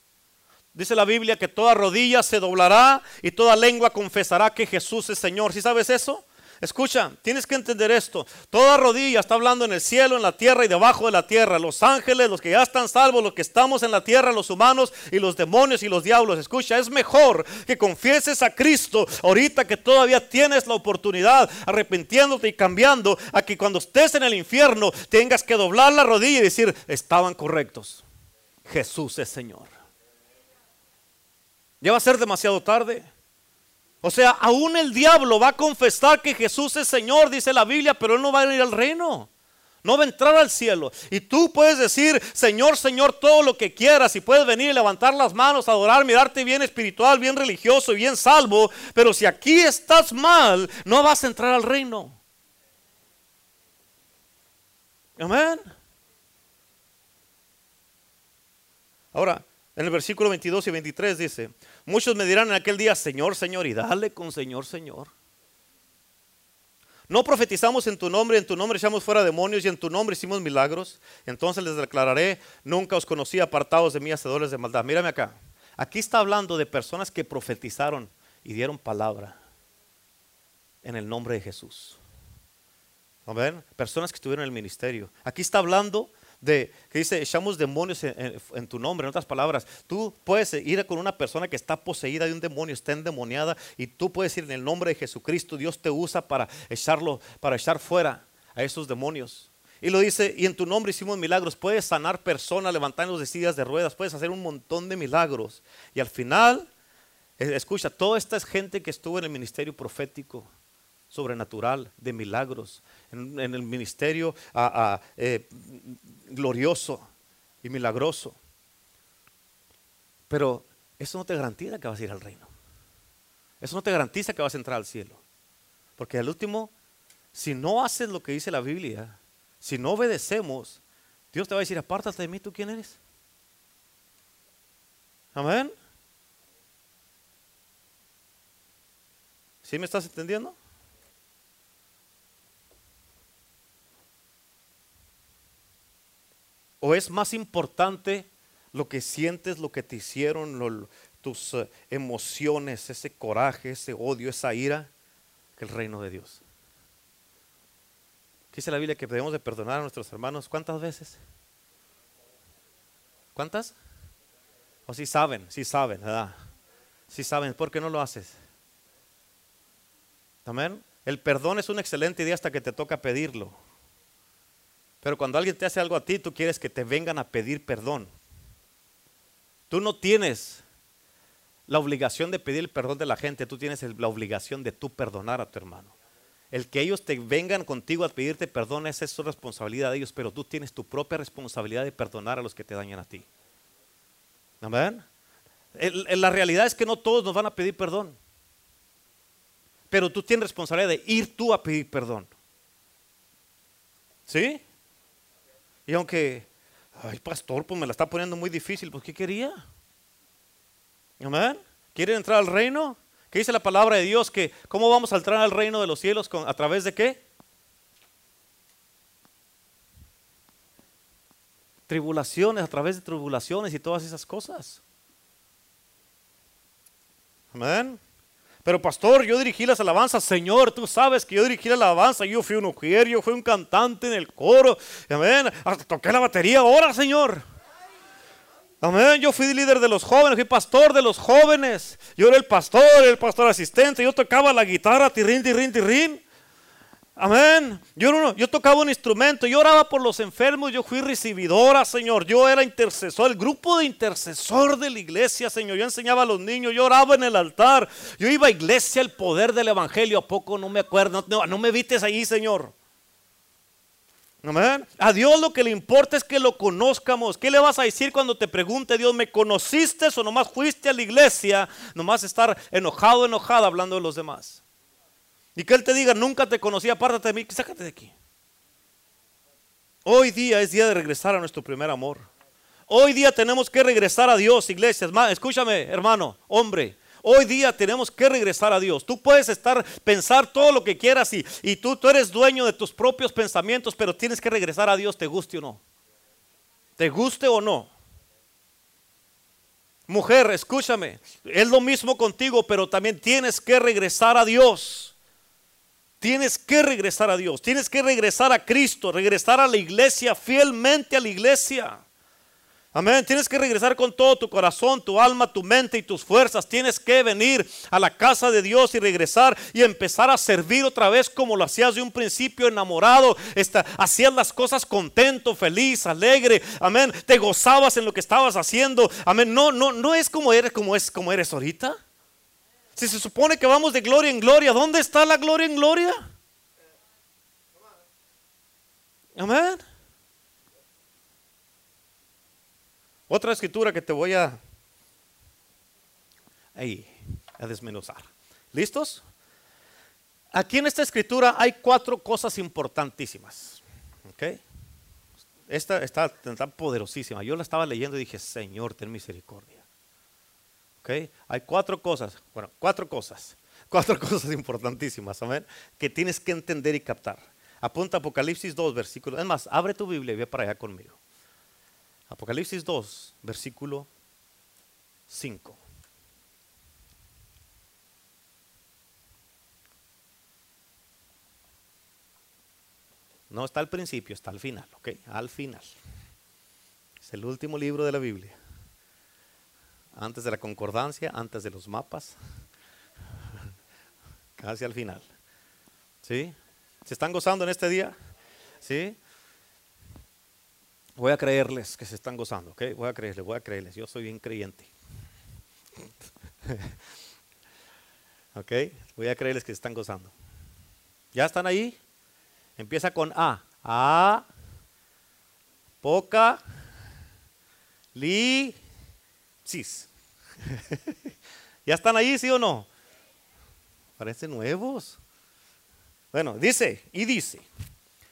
Dice la Biblia que toda rodilla se doblará y toda lengua confesará que Jesús es Señor. ¿Sí sabes eso? Escucha, tienes que entender esto. Toda rodilla está hablando en el cielo, en la tierra y debajo de la tierra. Los ángeles, los que ya están salvos, los que estamos en la tierra, los humanos y los demonios y los diablos. Escucha, es mejor que confieses a Cristo ahorita que todavía tienes la oportunidad, arrepintiéndote y cambiando, a que cuando estés en el infierno tengas que doblar la rodilla y decir, estaban correctos. Jesús es Señor. Ya va a ser demasiado tarde. O sea, aún el diablo va a confesar que Jesús es Señor, dice la Biblia, pero él no va a ir al reino. No va a entrar al cielo. Y tú puedes decir, Señor, Señor, todo lo que quieras. Y puedes venir y levantar las manos, adorar, mirarte bien espiritual, bien religioso y bien salvo. Pero si aquí estás mal, no vas a entrar al reino. Amén. Ahora, en el versículo 22 y 23 dice, muchos me dirán en aquel día, Señor, Señor, y dale con Señor, Señor. No profetizamos en tu nombre, en tu nombre echamos fuera demonios y en tu nombre hicimos milagros. Entonces les declararé, nunca os conocí apartados de mí, hacedores de maldad. Mírame acá. Aquí está hablando de personas que profetizaron y dieron palabra en el nombre de Jesús. ¿Ven? Personas que estuvieron en el ministerio. Aquí está hablando de, que dice, echamos demonios en, tu nombre. En otras palabras, tú puedes ir con una persona que está poseída de un demonio, está endemoniada, y tú puedes ir en el nombre de Jesucristo. Dios te usa para echarlo, para echar fuera a esos demonios. Y lo dice, y en tu nombre hicimos milagros. Puedes sanar personas, levantarlos de sillas de ruedas, puedes hacer un montón de milagros. Y al final, escucha, toda esta es gente que estuvo en el ministerio profético sobrenatural, de milagros, en, el ministerio eh, glorioso y milagroso. Pero eso no te garantiza que vas a ir al reino. Eso no te garantiza que vas a entrar al cielo. Porque al último, si no haces lo que dice la Biblia, si no obedecemos, Dios te va a decir, apártate de mí, ¿tú quién eres? Amén. ¿Sí me estás entendiendo? ¿O es más importante lo que sientes, lo que te hicieron, tus eh, emociones, ese coraje, ese odio, esa ira, que el reino de Dios? Dice la Biblia que debemos de perdonar a nuestros hermanos. ¿Cuántas veces? ¿Cuántas? O si saben, si saben, ¿verdad? Si saben, ¿por qué no lo haces? Amén. El perdón es una excelente idea hasta que te toca pedirlo. Pero cuando alguien te hace algo a ti, tú quieres que te vengan a pedir perdón. Tú no tienes la obligación de pedir el perdón de la gente, tú tienes la obligación de tú perdonar a tu hermano. el que ellos te vengan contigo a pedirte perdón, esa es su responsabilidad de ellos, pero tú tienes tu propia responsabilidad de perdonar a los que te dañan a ti. Amén. La realidad es que no todos nos van a pedir perdón, pero tú tienes responsabilidad de ir tú a pedir perdón. ¿Sí? Y aunque, ay pastor, pues me la está poniendo muy difícil, pues ¿qué quería? Amén. ¿Quieren entrar al reino? ¿Qué dice la palabra de Dios? Que ¿Cómo vamos a entrar al reino de los cielos? Con, ¿A través de qué? Tribulaciones, a través de tribulaciones y todas esas cosas. Amén. Pero pastor, yo dirigí las alabanzas, Señor, tú sabes que yo dirigí la alabanza, yo fui un mujer, yo fui un cantante en el coro, amén, hasta toqué la batería ahora, Señor. Amén. Yo fui líder de los jóvenes, fui pastor de los jóvenes. Yo era el pastor, el pastor asistente. Yo tocaba la guitarra, tirrín, tirrín, tirrín. Amén. Yo, tocaba un instrumento, yo oraba por los enfermos, yo fui recibidora, Señor. Yo era intercesor, el grupo de intercesor de la iglesia, Señor. Yo enseñaba a los niños, yo oraba en el altar. Yo iba a iglesia, el poder del evangelio. ¿A poco no me acuerdo? No, no me vistes ahí, Señor. Amén. A Dios lo que le importa es que lo conozcamos. ¿Qué le vas a decir cuando te pregunte Dios, ¿me conociste o nomás fuiste a la iglesia? Nomás estar enojado, enojada hablando de los demás. Y que Él te diga, nunca te conocí, apártate de mí, sácate de aquí. Hoy día es día de regresar a nuestro primer amor. Hoy día tenemos que regresar a Dios, iglesias. Escúchame, hermano, hombre. Hoy día tenemos que regresar a Dios. Tú puedes estar, pensar todo lo que quieras y, y tú, tú eres dueño de tus propios pensamientos, pero tienes que regresar a Dios, te guste o no. Te guste o no. Mujer, escúchame, es lo mismo contigo, pero también tienes que regresar a Dios. Tienes que regresar a Dios, tienes que regresar a Cristo, regresar a la iglesia, fielmente a la iglesia. Amén. Tienes que regresar con todo tu corazón, tu alma, tu mente y tus fuerzas. Tienes que venir a la casa de Dios y regresar y empezar a servir otra vez como lo hacías de un principio enamorado. hacías las cosas contento, feliz, alegre. Amén. Te gozabas en lo que estabas haciendo. Amén. No, no, no es como eres, como es, como eres ahorita. Si se supone que vamos de gloria en gloria, ¿dónde está la gloria en gloria? Amén. Otra escritura que te voy a, ahí, a desmenuzar. ¿Listos? Aquí en esta escritura hay cuatro cosas importantísimas. ¿Ok? Esta está poderosísima. Yo la estaba leyendo y dije, Señor, ten misericordia. ¿Ok? Hay cuatro cosas, bueno, cuatro cosas, cuatro cosas importantísimas, amén, que tienes que entender y captar. Apunta Apocalipsis 2, versículo. Es más, abre tu Biblia y ve para allá conmigo. Apocalipsis 2, versículo 5. No está al principio, está al final, ¿ok? Al final. Es el último libro de la Biblia. Antes de la concordancia, antes de los mapas. Casi al final. ¿Sí? ¿Se están gozando en este día? ¿Sí? Voy a creerles que se están gozando, ¿ok? Voy a creerles, voy a creerles. Yo soy bien creyente. ¿Ok? Voy a creerles que se están gozando. ¿Ya están ahí? Empieza con A. A. Poca. Li. Sis. ¿Ya están ahí, sí o no? Parecen nuevos. Bueno, dice, y dice,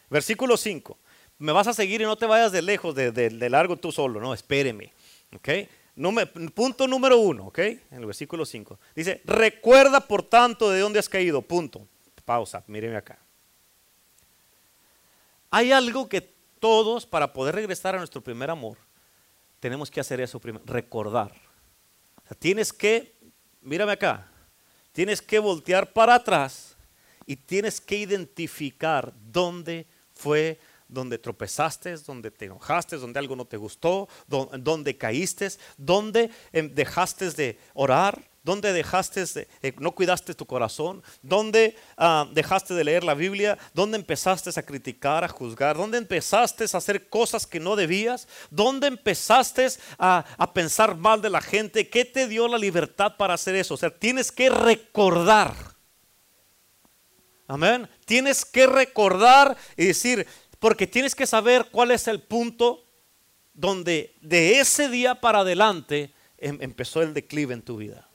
versículo 5 me vas a seguir y no te vayas de lejos, de, largo tú solo, no, espéreme. ¿Ok? punto número uno, ¿ok? En el versículo 5. Dice, recuerda por tanto de dónde has caído, punto. Pausa, míreme acá. Hay algo que todos, para poder regresar a nuestro primer amor, tenemos que hacer eso primero, recordar. tienes que, mírame acá, tienes que voltear para atrás y tienes que identificar dónde fue donde tropezaste, donde te enojaste, donde algo no te gustó, donde caíste, donde em, dejaste de orar, donde dejaste de, eh, no cuidaste tu corazón, donde ah, dejaste de leer la Biblia, donde empezaste a criticar, a juzgar, donde empezaste a hacer cosas que no debías, donde empezaste a, a pensar mal de la gente, ¿qué te dio la libertad para hacer eso? O sea, tienes que recordar Amén. Tienes que recordar y decir, porque tienes que saber cuál es el punto donde de ese día para adelante em- empezó el declive en tu vida.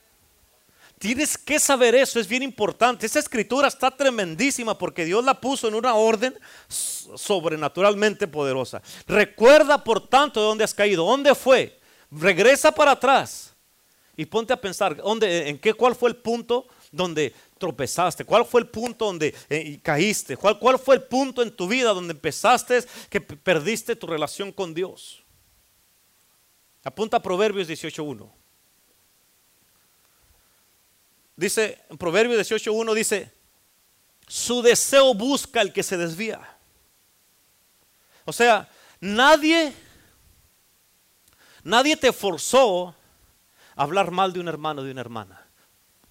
Tienes que saber eso, es bien importante. Esa escritura está tremendísima porque Dios la puso en una orden sobrenaturalmente poderosa. Recuerda por tanto de dónde has caído, dónde fue. Regresa para atrás y ponte a pensar, ¿dónde, en qué, ¿cuál fue el punto donde tropezaste? ¿Cuál fue el punto donde eh, caíste? ¿Cuál, ¿Cuál fue el punto en tu vida donde empezaste que perdiste tu relación con Dios? Apunta a Proverbios 18.1. Dice, en Proverbios 18.1 dice, su deseo busca el que se desvía. O sea, nadie, nadie te forzó a hablar mal de un hermano o de una hermana.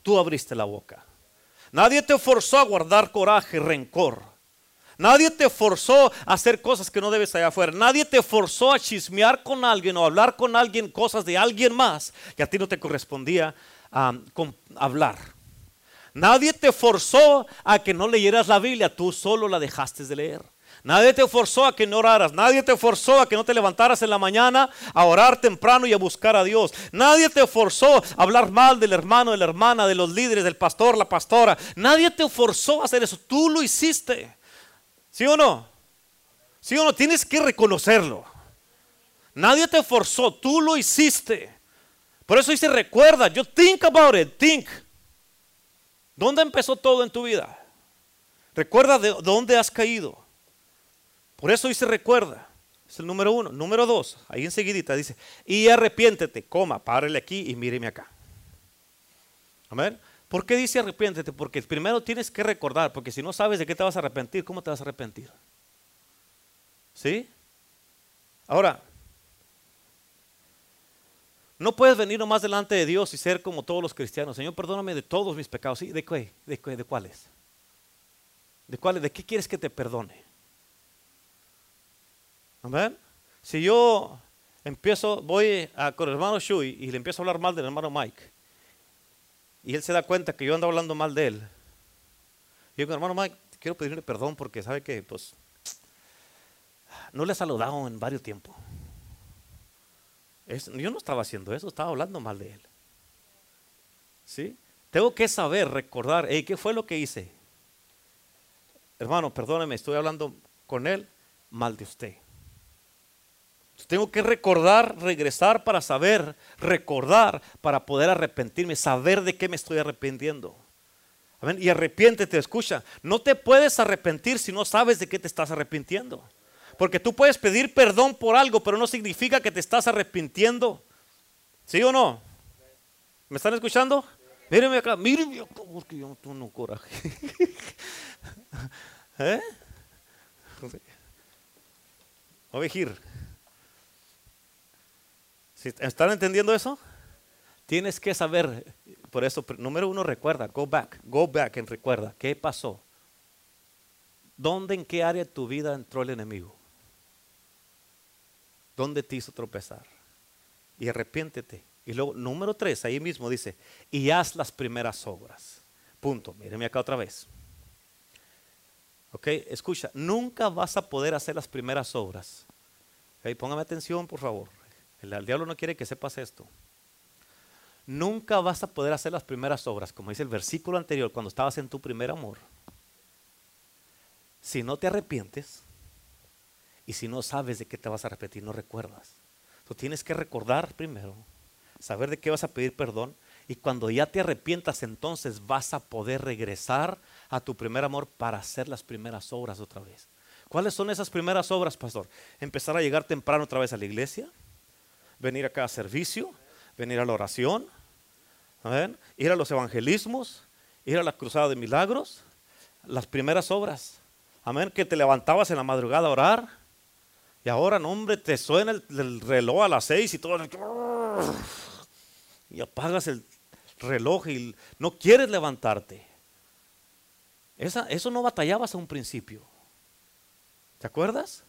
Tú abriste la boca. Nadie te forzó a guardar coraje, rencor. Nadie te forzó a hacer cosas que no debes allá afuera. Nadie te forzó a chismear con alguien o hablar con alguien cosas de alguien más que a ti no te correspondía hablar. Nadie te forzó a que no leyeras la Biblia, tú solo la dejaste de leer. Nadie te forzó a que no oraras. Nadie te forzó a que no te levantaras en la mañana a orar temprano y a buscar a Dios. Nadie te forzó a hablar mal del hermano, de la hermana, de los líderes, del pastor, la pastora. Nadie te forzó a hacer eso. Tú lo hiciste. ¿Sí o no? ¿Sí o no? Tienes que reconocerlo. Nadie te forzó. Tú lo hiciste. Por eso dice, recuerda, yo think about it, think. ¿Dónde empezó todo en tu vida? Recuerda de dónde has caído. Por eso dice, recuerda. Es el número uno. Número dos, ahí enseguidita dice, y arrepiéntete, coma, párele aquí y míreme acá. Amén. ¿Por qué dice arrepiéntete? Porque primero tienes que recordar, porque si no sabes de qué te vas a arrepentir, ¿cómo te vas a arrepentir? ¿Sí? Ahora, no puedes venir nomás delante de Dios y ser como todos los cristianos. Señor, perdóname de todos mis pecados. ¿De qué? ¿De, cuáles? ¿De cuáles? ¿De qué quieres que te perdone? Amén. Si yo empiezo, voy a, con el hermano Shui y le empiezo a hablar mal del hermano Mike, y él se da cuenta que yo ando hablando mal de él, yo digo, hermano Mike, quiero pedirle perdón porque sabe que, pues, no le he saludado en varios tiempos yo no estaba haciendo eso, estaba hablando mal de él. ¿Sí? Tengo que saber, recordar, ¿qué fue lo que hice? Hermano, perdóneme, estoy hablando con él mal de usted. Tengo que recordar, regresar para saber, recordar para poder arrepentirme, saber de qué me estoy arrepintiendo. Y arrepiéntete, escucha, no te puedes arrepentir si no sabes de qué te estás arrepintiendo. Porque tú puedes pedir perdón por algo, pero no significa que te estás arrepintiendo. ¿Sí o no? ¿Me están escuchando? Mírenme acá, mírenme acá, porque yo no tengo coraje. ¿Eh? Ovejir. ¿Están entendiendo eso? Tienes que saber, por eso, número uno, recuerda, go back, go back and recuerda, ¿qué pasó? ¿Dónde, en qué área de tu vida entró el enemigo? ¿Dónde te hizo tropezar? Y arrepiéntete. Y luego, número tres, ahí mismo dice, y haz las primeras obras. Punto. Míreme acá otra vez. Ok, escucha, nunca vas a poder hacer las primeras obras. Okay, póngame atención, por favor. El, el diablo no quiere que sepas esto. Nunca vas a poder hacer las primeras obras, como dice el versículo anterior, cuando estabas en tu primer amor. Si no te arrepientes y si no sabes de qué te vas a repetir, no recuerdas. Tú tienes que recordar primero, saber de qué vas a pedir perdón. Y cuando ya te arrepientas, entonces vas a poder regresar a tu primer amor para hacer las primeras obras otra vez. ¿Cuáles son esas primeras obras, pastor? Empezar a llegar temprano otra vez a la iglesia, venir acá a servicio, venir a la oración, ir a los evangelismos, ir a la cruzada de milagros, las primeras obras. Amén, que te levantabas en la madrugada a orar, y ahora, no, hombre, te suena el, reloj a las seis y todo. Y apagas el reloj y no quieres levantarte. eso no batallabas a un principio. ¿Te acuerdas?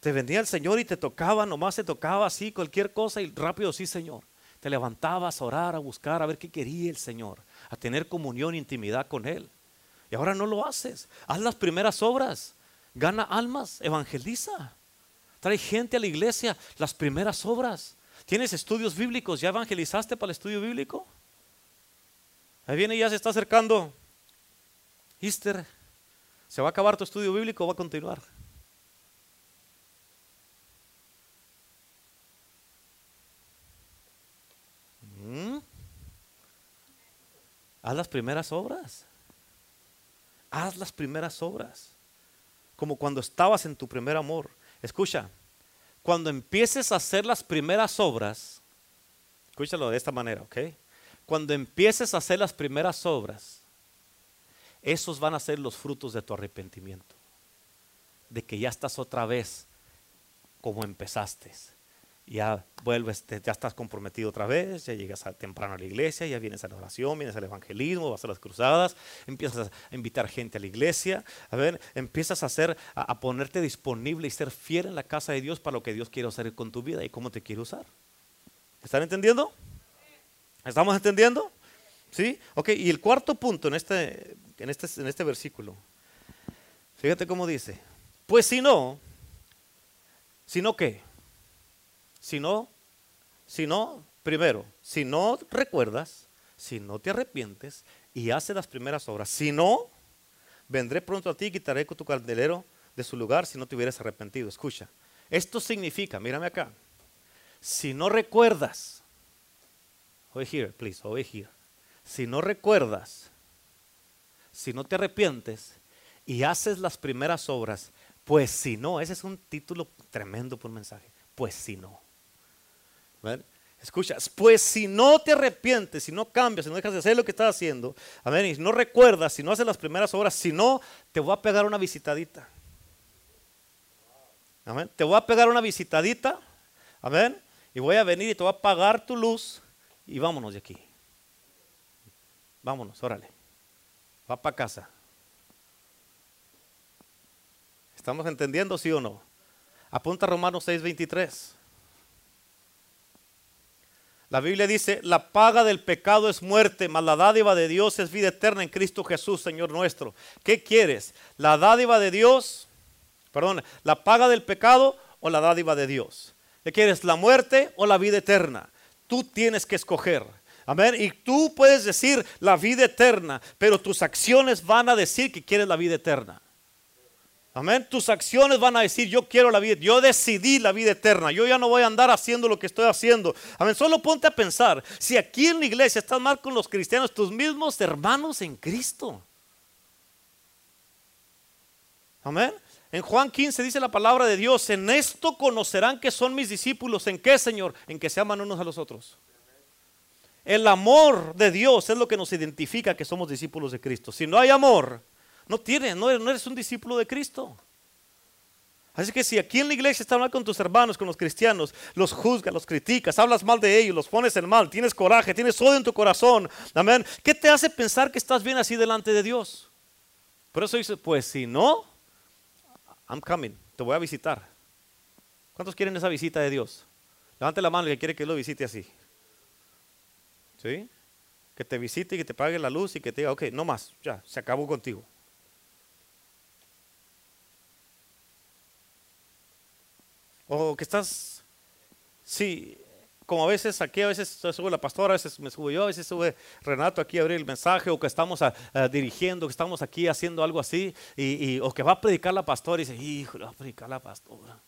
Te vendía el Señor y te tocaba, nomás te tocaba así, cualquier cosa y rápido, sí, Señor. Te levantabas a orar, a buscar, a ver qué quería el Señor, a tener comunión, intimidad con Él. Y ahora no lo haces. Haz las primeras obras. Gana almas, evangeliza. Trae gente a la iglesia, las primeras obras. ¿Tienes estudios bíblicos? ¿Ya evangelizaste para el estudio bíblico? Ahí viene, ya se está acercando. Easter, ¿se va a acabar tu estudio bíblico o va a continuar? ¿Mm? Haz las primeras obras. Haz las primeras obras. Como cuando estabas en tu primer amor. Escucha, cuando empieces a hacer las primeras obras, escúchalo de esta manera, ¿ok? Cuando empieces a hacer las primeras obras, esos van a ser los frutos de tu arrepentimiento. De que ya estás otra vez como empezaste ya vuelves, ya estás comprometido otra vez, ya llegas temprano a la iglesia, ya vienes a la oración, vienes al evangelismo, vas a las cruzadas, empiezas a invitar gente a la iglesia, a ver, empiezas a hacer, a, ponerte disponible y ser fiel en la casa de Dios para lo que Dios quiere hacer con tu vida y cómo te quiere usar. ¿Están entendiendo? ¿Estamos entendiendo? ¿Sí? Ok, y el cuarto punto en este, en este, en este versículo, fíjate cómo dice, pues si no, si no qué, si no, si no, primero, si no recuerdas, si no te arrepientes y haces las primeras obras, si no, vendré pronto a ti y quitaré tu candelero de su lugar si no te hubieras arrepentido. Escucha, esto significa, mírame acá, si no recuerdas, over here, please, over here. Si no recuerdas, si no te arrepientes y haces las primeras obras, pues si no, ese es un título tremendo por mensaje, pues si no. Escucha, pues si no te arrepientes, si no cambias, si no dejas de hacer lo que estás haciendo, amén, y no recuerdas, si no haces las primeras obras, si no, te voy a pegar una visitadita. Amén. Te voy a pegar una visitadita, amén, y voy a venir y te voy a apagar tu luz y vámonos de aquí. Vámonos, órale. Va para casa. ¿Estamos entendiendo, sí o no? Apunta Romanos 6:23. La Biblia dice, la paga del pecado es muerte, mas la dádiva de Dios es vida eterna en Cristo Jesús, Señor nuestro. ¿Qué quieres? ¿La dádiva de Dios? Perdón, ¿la paga del pecado o la dádiva de Dios? ¿Qué quieres? ¿La muerte o la vida eterna? Tú tienes que escoger. Amén. Y tú puedes decir la vida eterna, pero tus acciones van a decir que quieres la vida eterna. Amén. Tus acciones van a decir, yo quiero la vida, yo decidí la vida eterna, yo ya no voy a andar haciendo lo que estoy haciendo. Amén. Solo ponte a pensar, si aquí en la iglesia estás mal con los cristianos, tus mismos hermanos en Cristo. Amén. En Juan 15 dice la palabra de Dios, en esto conocerán que son mis discípulos. ¿En qué, Señor? En que se aman unos a los otros. El amor de Dios es lo que nos identifica que somos discípulos de Cristo. Si no hay amor, no tienes, no eres, un discípulo de Cristo. Así que si aquí en la iglesia estás mal con tus hermanos, con los cristianos, los juzgas, los criticas, hablas mal de ellos, los pones en mal, tienes coraje, tienes odio en tu corazón, amén. ¿Qué te hace pensar que estás bien así delante de Dios? Por eso dice, pues si no, I'm coming, te voy a visitar. ¿Cuántos quieren esa visita de Dios? Levante la mano el que quiere que lo visite así. ¿Sí? Que te visite y que te pague la luz y que te diga, ok, no más, ya, se acabó contigo. O que estás, sí, como a veces aquí, a veces sube la pastora, a veces me subo yo, a veces sube Renato aquí a abrir el mensaje, o que estamos dirigiendo, que estamos aquí haciendo algo así, y, o que va a predicar la pastora y dice, hijo, va a predicar la pastora.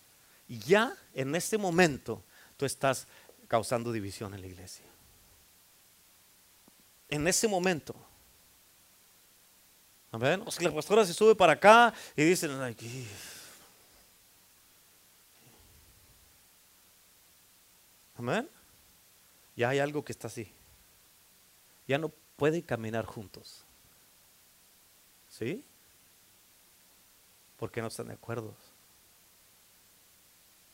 Y ya en este momento tú estás causando división en la iglesia. En ese momento. ¿Amén? O sea, la pastora se sube para acá y dicen, Amén. Ya hay algo que está así. Ya no pueden caminar juntos. ¿Sí? Porque no están de acuerdo.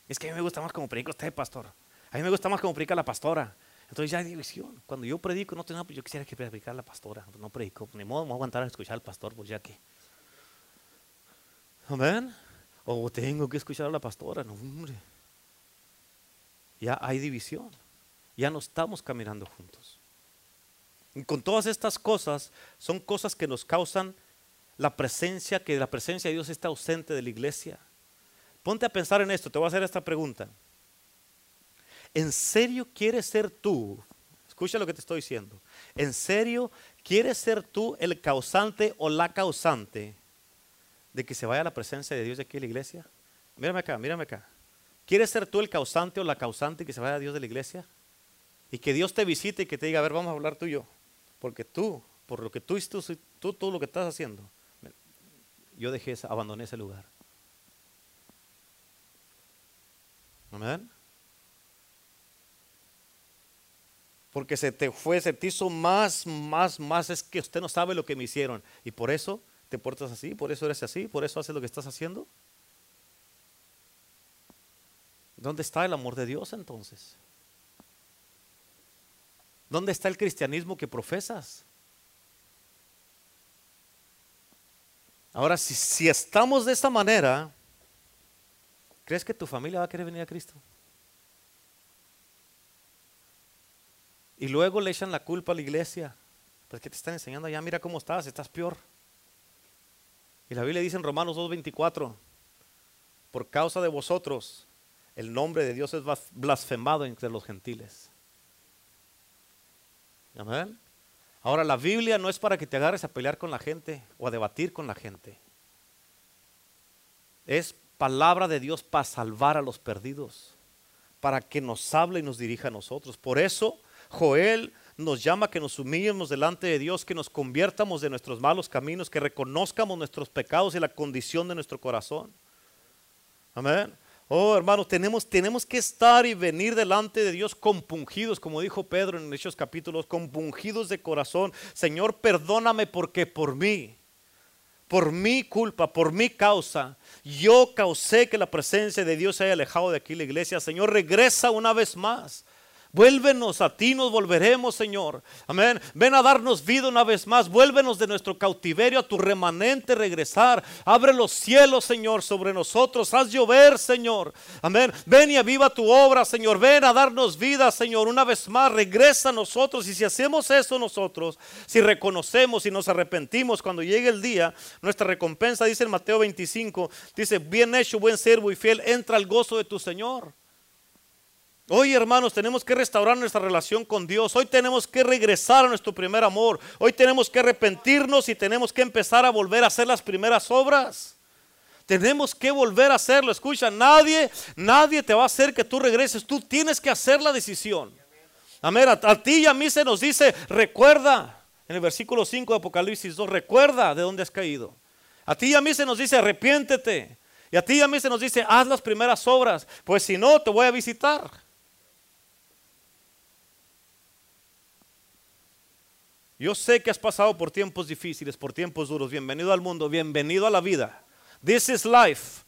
Es que a mí me gusta más como predica usted, pastor. A mí me gusta más como predica la pastora. Entonces ya hay división. Cuando yo predico, no tengo, yo quisiera que predicara la pastora. No predico, ni modo, me voy a aguantar a escuchar al pastor, pues ya que. Amén. O tengo que escuchar a la pastora, no, hombre ya hay división, ya no estamos caminando juntos. Y con todas estas cosas son cosas que nos causan la presencia, que la presencia de Dios está ausente de la iglesia? Ponte a pensar en esto, te voy a hacer esta pregunta. ¿En serio quieres ser tú? Escucha lo que te estoy diciendo. ¿En serio quieres ser tú el causante o la causante de que se vaya la presencia de Dios de aquí en la iglesia? Mírame acá, mírame acá. ¿Quieres ser tú el causante o la causante que se vaya Dios de la iglesia? Y que Dios te visite y que te diga, a ver, vamos a hablar tú y yo. Porque tú, por lo que tú, tú, tú todo lo que estás haciendo, yo dejé, abandoné ese lugar. Amén. Porque se te fue, se te hizo más, más, más. Es que usted no sabe lo que me hicieron. Y por eso te portas así, por eso eres así, por eso haces lo que estás haciendo. ¿Dónde está el amor de Dios entonces? ¿Dónde está el cristianismo que profesas? Ahora, si, si estamos de esta manera, ¿crees que tu familia va a querer venir a Cristo? Y luego le echan la culpa a la iglesia. Pues que te están enseñando ya, mira cómo estás, estás peor. Y la Biblia dice en Romanos 2.24, por causa de vosotros, el nombre de Dios es blasfemado entre los gentiles. Amén. Ahora, la Biblia no es para que te agarres a pelear con la gente o a debatir con la gente. Es palabra de Dios para salvar a los perdidos, para que nos hable y nos dirija a nosotros. Por eso, Joel nos llama que nos humillemos delante de Dios, que nos conviertamos de nuestros malos caminos, que reconozcamos nuestros pecados y la condición de nuestro corazón. Amén. Oh, hermanos, tenemos, tenemos que estar y venir delante de Dios compungidos, como dijo Pedro en esos capítulos, compungidos de corazón. Señor, perdóname porque por mí, por mi culpa, por mi causa, yo causé que la presencia de Dios se haya alejado de aquí la iglesia. Señor, regresa una vez más. Vuélvenos a ti, nos volveremos, Señor. Amén. Ven a darnos vida una vez más. Vuélvenos de nuestro cautiverio a tu remanente regresar. Abre los cielos, Señor, sobre nosotros. Haz llover, Señor. Amén. Ven y aviva tu obra, Señor. Ven a darnos vida, Señor. Una vez más, regresa a nosotros. Y si hacemos eso nosotros, si reconocemos y nos arrepentimos cuando llegue el día, nuestra recompensa, dice en Mateo 25, dice, bien hecho, buen servo y fiel, entra al gozo de tu Señor. Hoy, hermanos, tenemos que restaurar nuestra relación con Dios. Hoy tenemos que regresar a nuestro primer amor. Hoy tenemos que arrepentirnos y tenemos que empezar a volver a hacer las primeras obras. Tenemos que volver a hacerlo. Escucha, nadie, nadie te va a hacer que tú regreses. Tú tienes que hacer la decisión. Amén. A, ti y a mí se nos dice, recuerda, en el versículo 5 de Apocalipsis 2, recuerda de dónde has caído. A ti y a mí se nos dice, arrepiéntete. Y a ti y a mí se nos dice, haz las primeras obras. Pues si no, te voy a visitar. Yo sé que has pasado por tiempos difíciles, por tiempos duros. Bienvenido al mundo, bienvenido a la vida. This is life.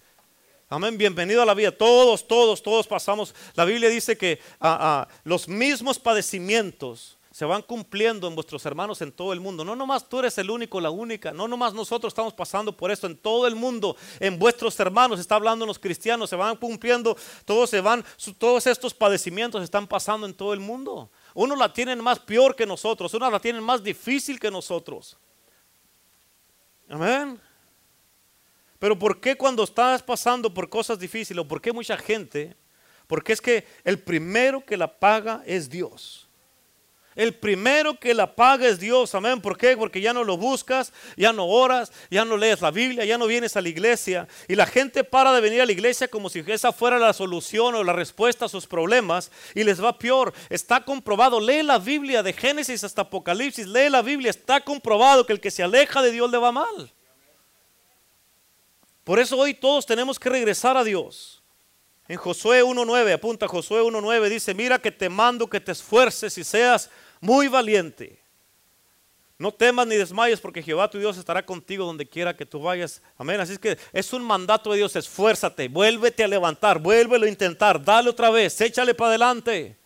Amén, bienvenido a la vida. Todos, todos, todos pasamos. La Biblia dice que ah, ah, los mismos padecimientos se van cumpliendo en vuestros hermanos en todo el mundo. No nomás tú eres el único, la única. No nomás nosotros estamos pasando por esto en todo el mundo. En vuestros hermanos, está hablando los cristianos, se van cumpliendo, todos se van, todos estos padecimientos están pasando en todo el mundo. Uno la tienen más peor que nosotros, uno la tienen más difícil que nosotros. Amén. Pero ¿por qué cuando estás pasando por cosas difíciles o por qué mucha gente? Porque es que el primero que la paga es Dios. El primero que la paga es Dios, amén. ¿Por qué? Porque ya no lo buscas, ya no oras, ya no lees la Biblia, ya no vienes a la iglesia. Y la gente para de venir a la iglesia como si esa fuera la solución o la respuesta a sus problemas y les va peor. Está comprobado, lee la Biblia de Génesis hasta Apocalipsis, lee la Biblia, está comprobado que el que se aleja de Dios le va mal. Por eso hoy todos tenemos que regresar a Dios. En Josué 1.9, apunta Josué 1.9, dice, mira que te mando que te esfuerces y seas muy valiente. No temas ni desmayes porque Jehová tu Dios estará contigo donde quiera que tú vayas. Amén. Así es que es un mandato de Dios. Esfuérzate, vuélvete a levantar, vuélvelo a intentar, dale otra vez, échale para adelante.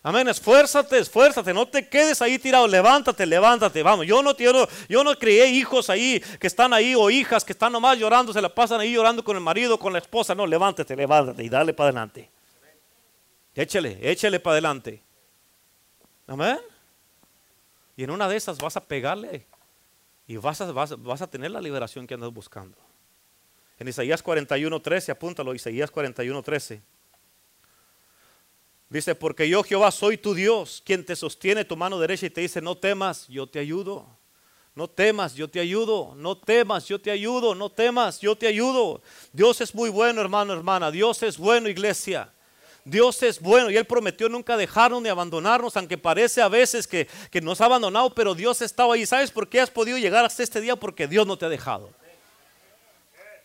Amén. Esfuérzate, esfuérzate. No te quedes ahí tirado. Levántate, levántate. Vamos. Yo no, no, yo no crié hijos ahí que están ahí o hijas que están nomás llorando, se la pasan ahí llorando con el marido, con la esposa. No, levántate, levántate y dale para adelante. Échale, échale para adelante. Amén. Y en una de esas vas a pegarle. Y vas a, vas, vas a tener la liberación que andas buscando. En Isaías 41, 13, apúntalo, Isaías 41, 13. Dice, porque yo Jehová soy tu Dios, quien te sostiene tu mano derecha y te dice, no temas, yo te ayudo. No temas, yo te ayudo. No temas, yo te ayudo. No temas, yo te ayudo. Dios es muy bueno, hermano, hermana. Dios es bueno, iglesia. Dios es bueno y Él prometió nunca dejarnos ni abandonarnos, aunque parece a veces que, que nos ha abandonado, pero Dios estaba ahí. ¿Sabes por qué has podido llegar hasta este día? Porque Dios no te ha dejado.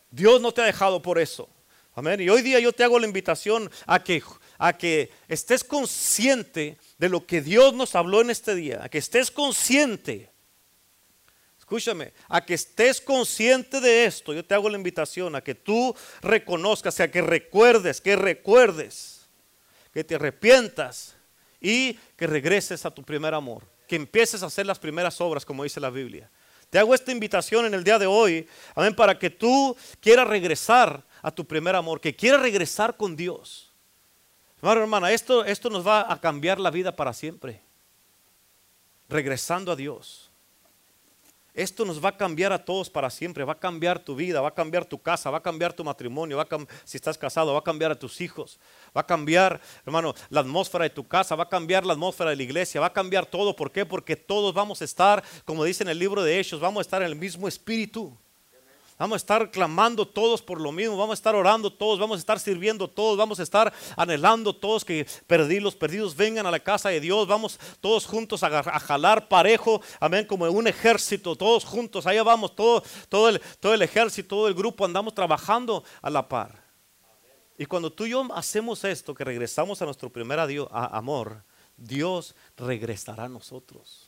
Dios no te ha dejado por eso. Amén. Y hoy día yo te hago la invitación a que, a que estés consciente de lo que Dios nos habló en este día, a que estés consciente. Escúchame, a que estés consciente de esto. Yo te hago la invitación a que tú reconozcas, a que recuerdes, que recuerdes que te arrepientas y que regreses a tu primer amor, que empieces a hacer las primeras obras, como dice la Biblia. Te hago esta invitación en el día de hoy, amén, para que tú quieras regresar a tu primer amor, que quieras regresar con Dios. Hermano, hermana, esto, esto nos va a cambiar la vida para siempre. Regresando a Dios. Esto nos va a cambiar a todos para siempre, va a cambiar tu vida, va a cambiar tu casa, va a cambiar tu matrimonio, si estás casado, va a cambiar a tus hijos, va a cambiar, hermano, la atmósfera de tu casa, va a cambiar la atmósfera de la iglesia, va a cambiar todo. ¿Por qué? Porque todos vamos a estar, como dice en el libro de Hechos, vamos a estar en el mismo espíritu. Vamos a estar clamando todos por lo mismo, vamos a estar orando todos, vamos a estar sirviendo todos, vamos a estar anhelando todos que los perdidos vengan a la casa de Dios, vamos todos juntos a, jalar parejo, amén, como un ejército, todos juntos, allá vamos, todo, todo, el, todo el ejército, todo el grupo andamos trabajando a la par. Y cuando tú y yo hacemos esto, que regresamos a nuestro primer amor, Dios regresará a nosotros.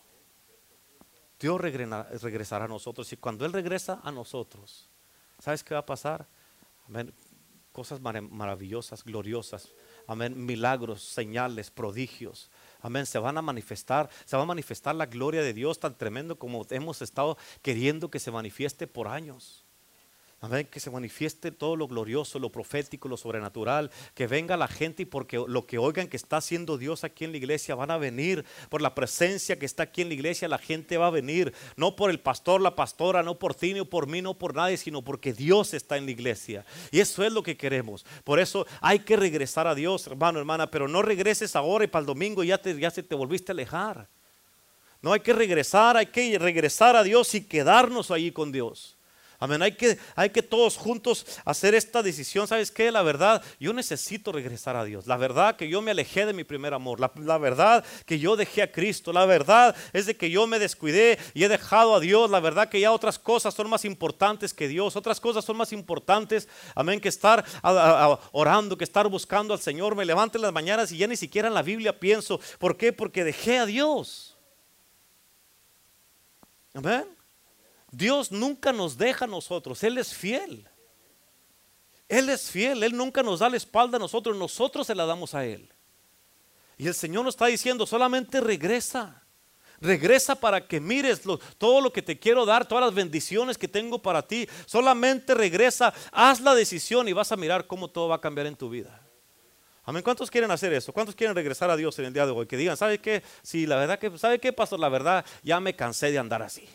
Dios regresará a nosotros. Y cuando Él regresa a nosotros, ¿sabes qué va a pasar? Amén. Cosas maravillosas, gloriosas. Amén. Milagros, señales, prodigios. Amén. Se van a manifestar, se va a manifestar la gloria de Dios tan tremendo como hemos estado queriendo que se manifieste por años. Que se manifieste todo lo glorioso, lo profético, lo sobrenatural, que venga la gente y porque lo que oigan que está haciendo Dios aquí en la iglesia van a venir, por la presencia que está aquí en la iglesia la gente va a venir, no por el pastor, la pastora, no por ti, ni por mí, no por nadie, sino porque Dios está en la iglesia. Y eso es lo que queremos. Por eso hay que regresar a Dios, hermano, hermana, pero no regreses ahora y para el domingo ya, ya se te volviste a alejar. No hay que regresar, hay que regresar a Dios y quedarnos allí con Dios. Amén. Hay que, hay que todos juntos hacer esta decisión. ¿Sabes qué? La verdad, yo necesito regresar a Dios. La verdad que yo me alejé de mi primer amor. La, verdad que yo dejé a Cristo. La verdad es de que yo me descuidé y he dejado a Dios. La verdad que ya otras cosas son más importantes que Dios. Otras cosas son más importantes. Amén. Que estar orando, que estar buscando al Señor. Me levanto en las mañanas y ya ni siquiera en la Biblia pienso. ¿Por qué? Porque dejé a Dios. Amén. Dios nunca nos deja a nosotros, Él es fiel. Él es fiel, Él nunca nos da la espalda a nosotros, nosotros se la damos a Él. Y el Señor nos está diciendo, solamente regresa. Regresa para que mires todo lo que te quiero dar, todas las bendiciones que tengo para ti. Solamente regresa, haz la decisión y vas a mirar cómo todo va a cambiar en tu vida. Amén. ¿Cuántos quieren hacer eso? ¿Cuántos quieren regresar a Dios en el día de hoy? Que digan, ¿sabe qué? Sí, la verdad que, ¿sabe qué, pasó? La verdad, ya me cansé de andar así.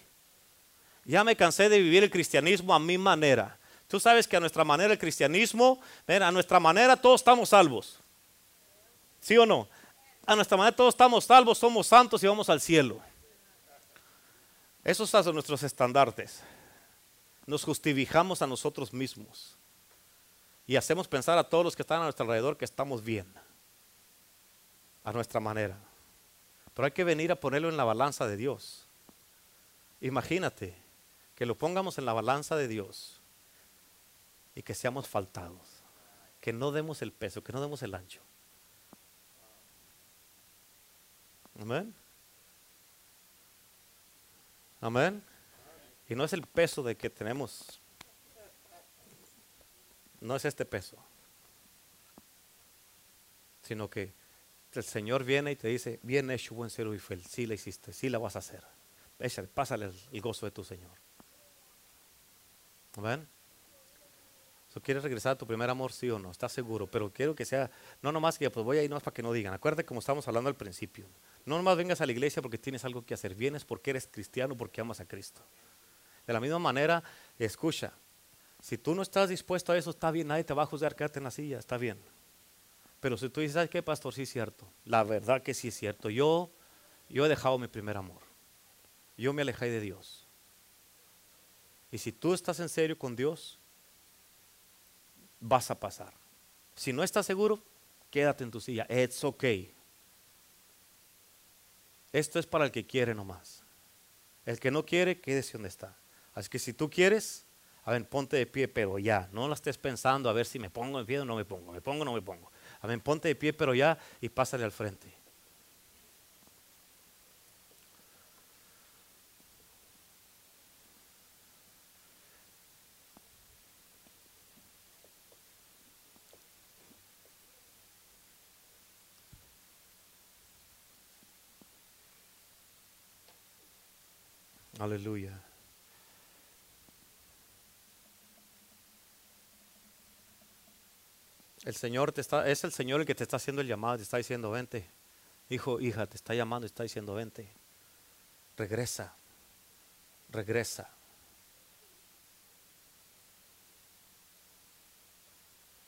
Ya me cansé de vivir el cristianismo a mi manera. Tú sabes que a nuestra manera el cristianismo, a nuestra manera todos estamos salvos. ¿Sí o no? A nuestra manera todos estamos salvos, somos santos y vamos al cielo. Esos son nuestros estandartes. Nos justificamos a nosotros mismos. Y hacemos pensar a todos los que están a nuestro alrededor que estamos bien. A nuestra manera. Pero hay que venir a ponerlo en la balanza de Dios. Imagínate, que lo pongamos en la balanza de Dios y que seamos faltados, que no demos el peso, que no demos el ancho. Amén. Amén. Y no es el peso de que tenemos, no es este peso, sino que el Señor viene y te dice, bien hecho, buen ser y fiel, sí la hiciste, sí la vas a hacer. pásale el gozo de tu Señor. ¿Ven? ¿Quieres regresar a tu primer amor, sí o no? ¿Estás seguro? Pero quiero que sea, no nomás que pues voy a ir nomás para que no digan. Acuérdate como estamos hablando al principio. No nomás vengas a la iglesia porque tienes algo que hacer. Vienes porque eres cristiano, porque amas a Cristo. De la misma manera, escucha, si tú no estás dispuesto a eso, está bien, nadie te va a juzgar, quédate en la silla, está bien. Pero si tú dices, ¿sabes qué, pastor? Sí es cierto. La verdad que sí es cierto. Yo, yo he dejado mi primer amor. Yo me alejé de Dios. Y si tú estás en serio con Dios, vas a pasar. Si no estás seguro, quédate en tu silla. It's okay. Esto es para el que quiere nomás. El que no quiere, quédese donde está. Así que si tú quieres, a ver, ponte de pie, pero ya. No la estés pensando a ver si me pongo en pie o no me pongo. Me pongo o no me pongo. A ver, ponte de pie, pero ya y pásale al frente. Aleluya. El Señor te está, es el Señor el que te está haciendo el llamado, te está diciendo, vente. Hijo, hija, te está llamando, está diciendo, vente. Regresa. Regresa.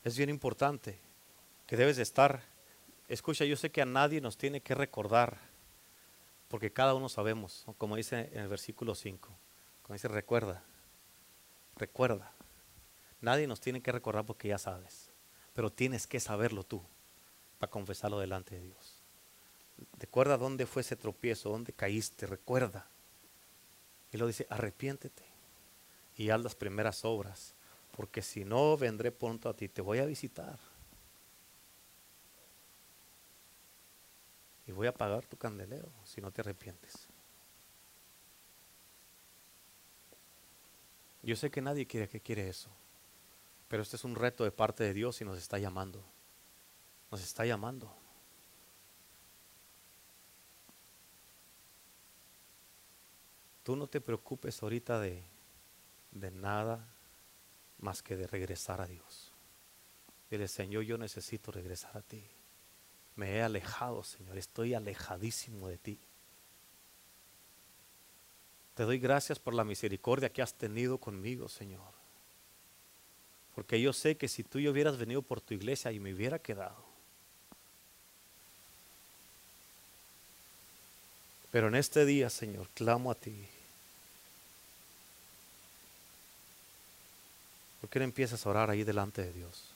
Es bien importante que debes de estar. Escucha, yo sé que a nadie nos tiene que recordar, porque cada uno sabemos, como dice en el versículo 5, como dice, recuerda, recuerda. Nadie nos tiene que recordar porque ya sabes pero tienes que saberlo tú para confesarlo delante de Dios. Recuerda dónde fue ese tropiezo, dónde caíste, recuerda. Y lo dice, arrepiéntete y haz las primeras obras, porque si no vendré pronto a ti, te voy a visitar. Voy a pagar tu candelero si no te arrepientes. Yo sé que nadie quiere que quiere eso. Pero este es un reto de parte de Dios y nos está llamando. Nos está llamando. Tú no te preocupes ahorita de, de nada más que de regresar a Dios. Dile, Señor, yo necesito regresar a ti. Me he alejado, Señor, estoy alejadísimo de ti. Te doy gracias por la misericordia que has tenido conmigo, Señor. Porque yo sé que si tú y hubieras venido por tu iglesia y me hubiera quedado. Pero en este día, Señor, clamo a ti. ¿Por qué no empiezas a orar ahí delante de Dios?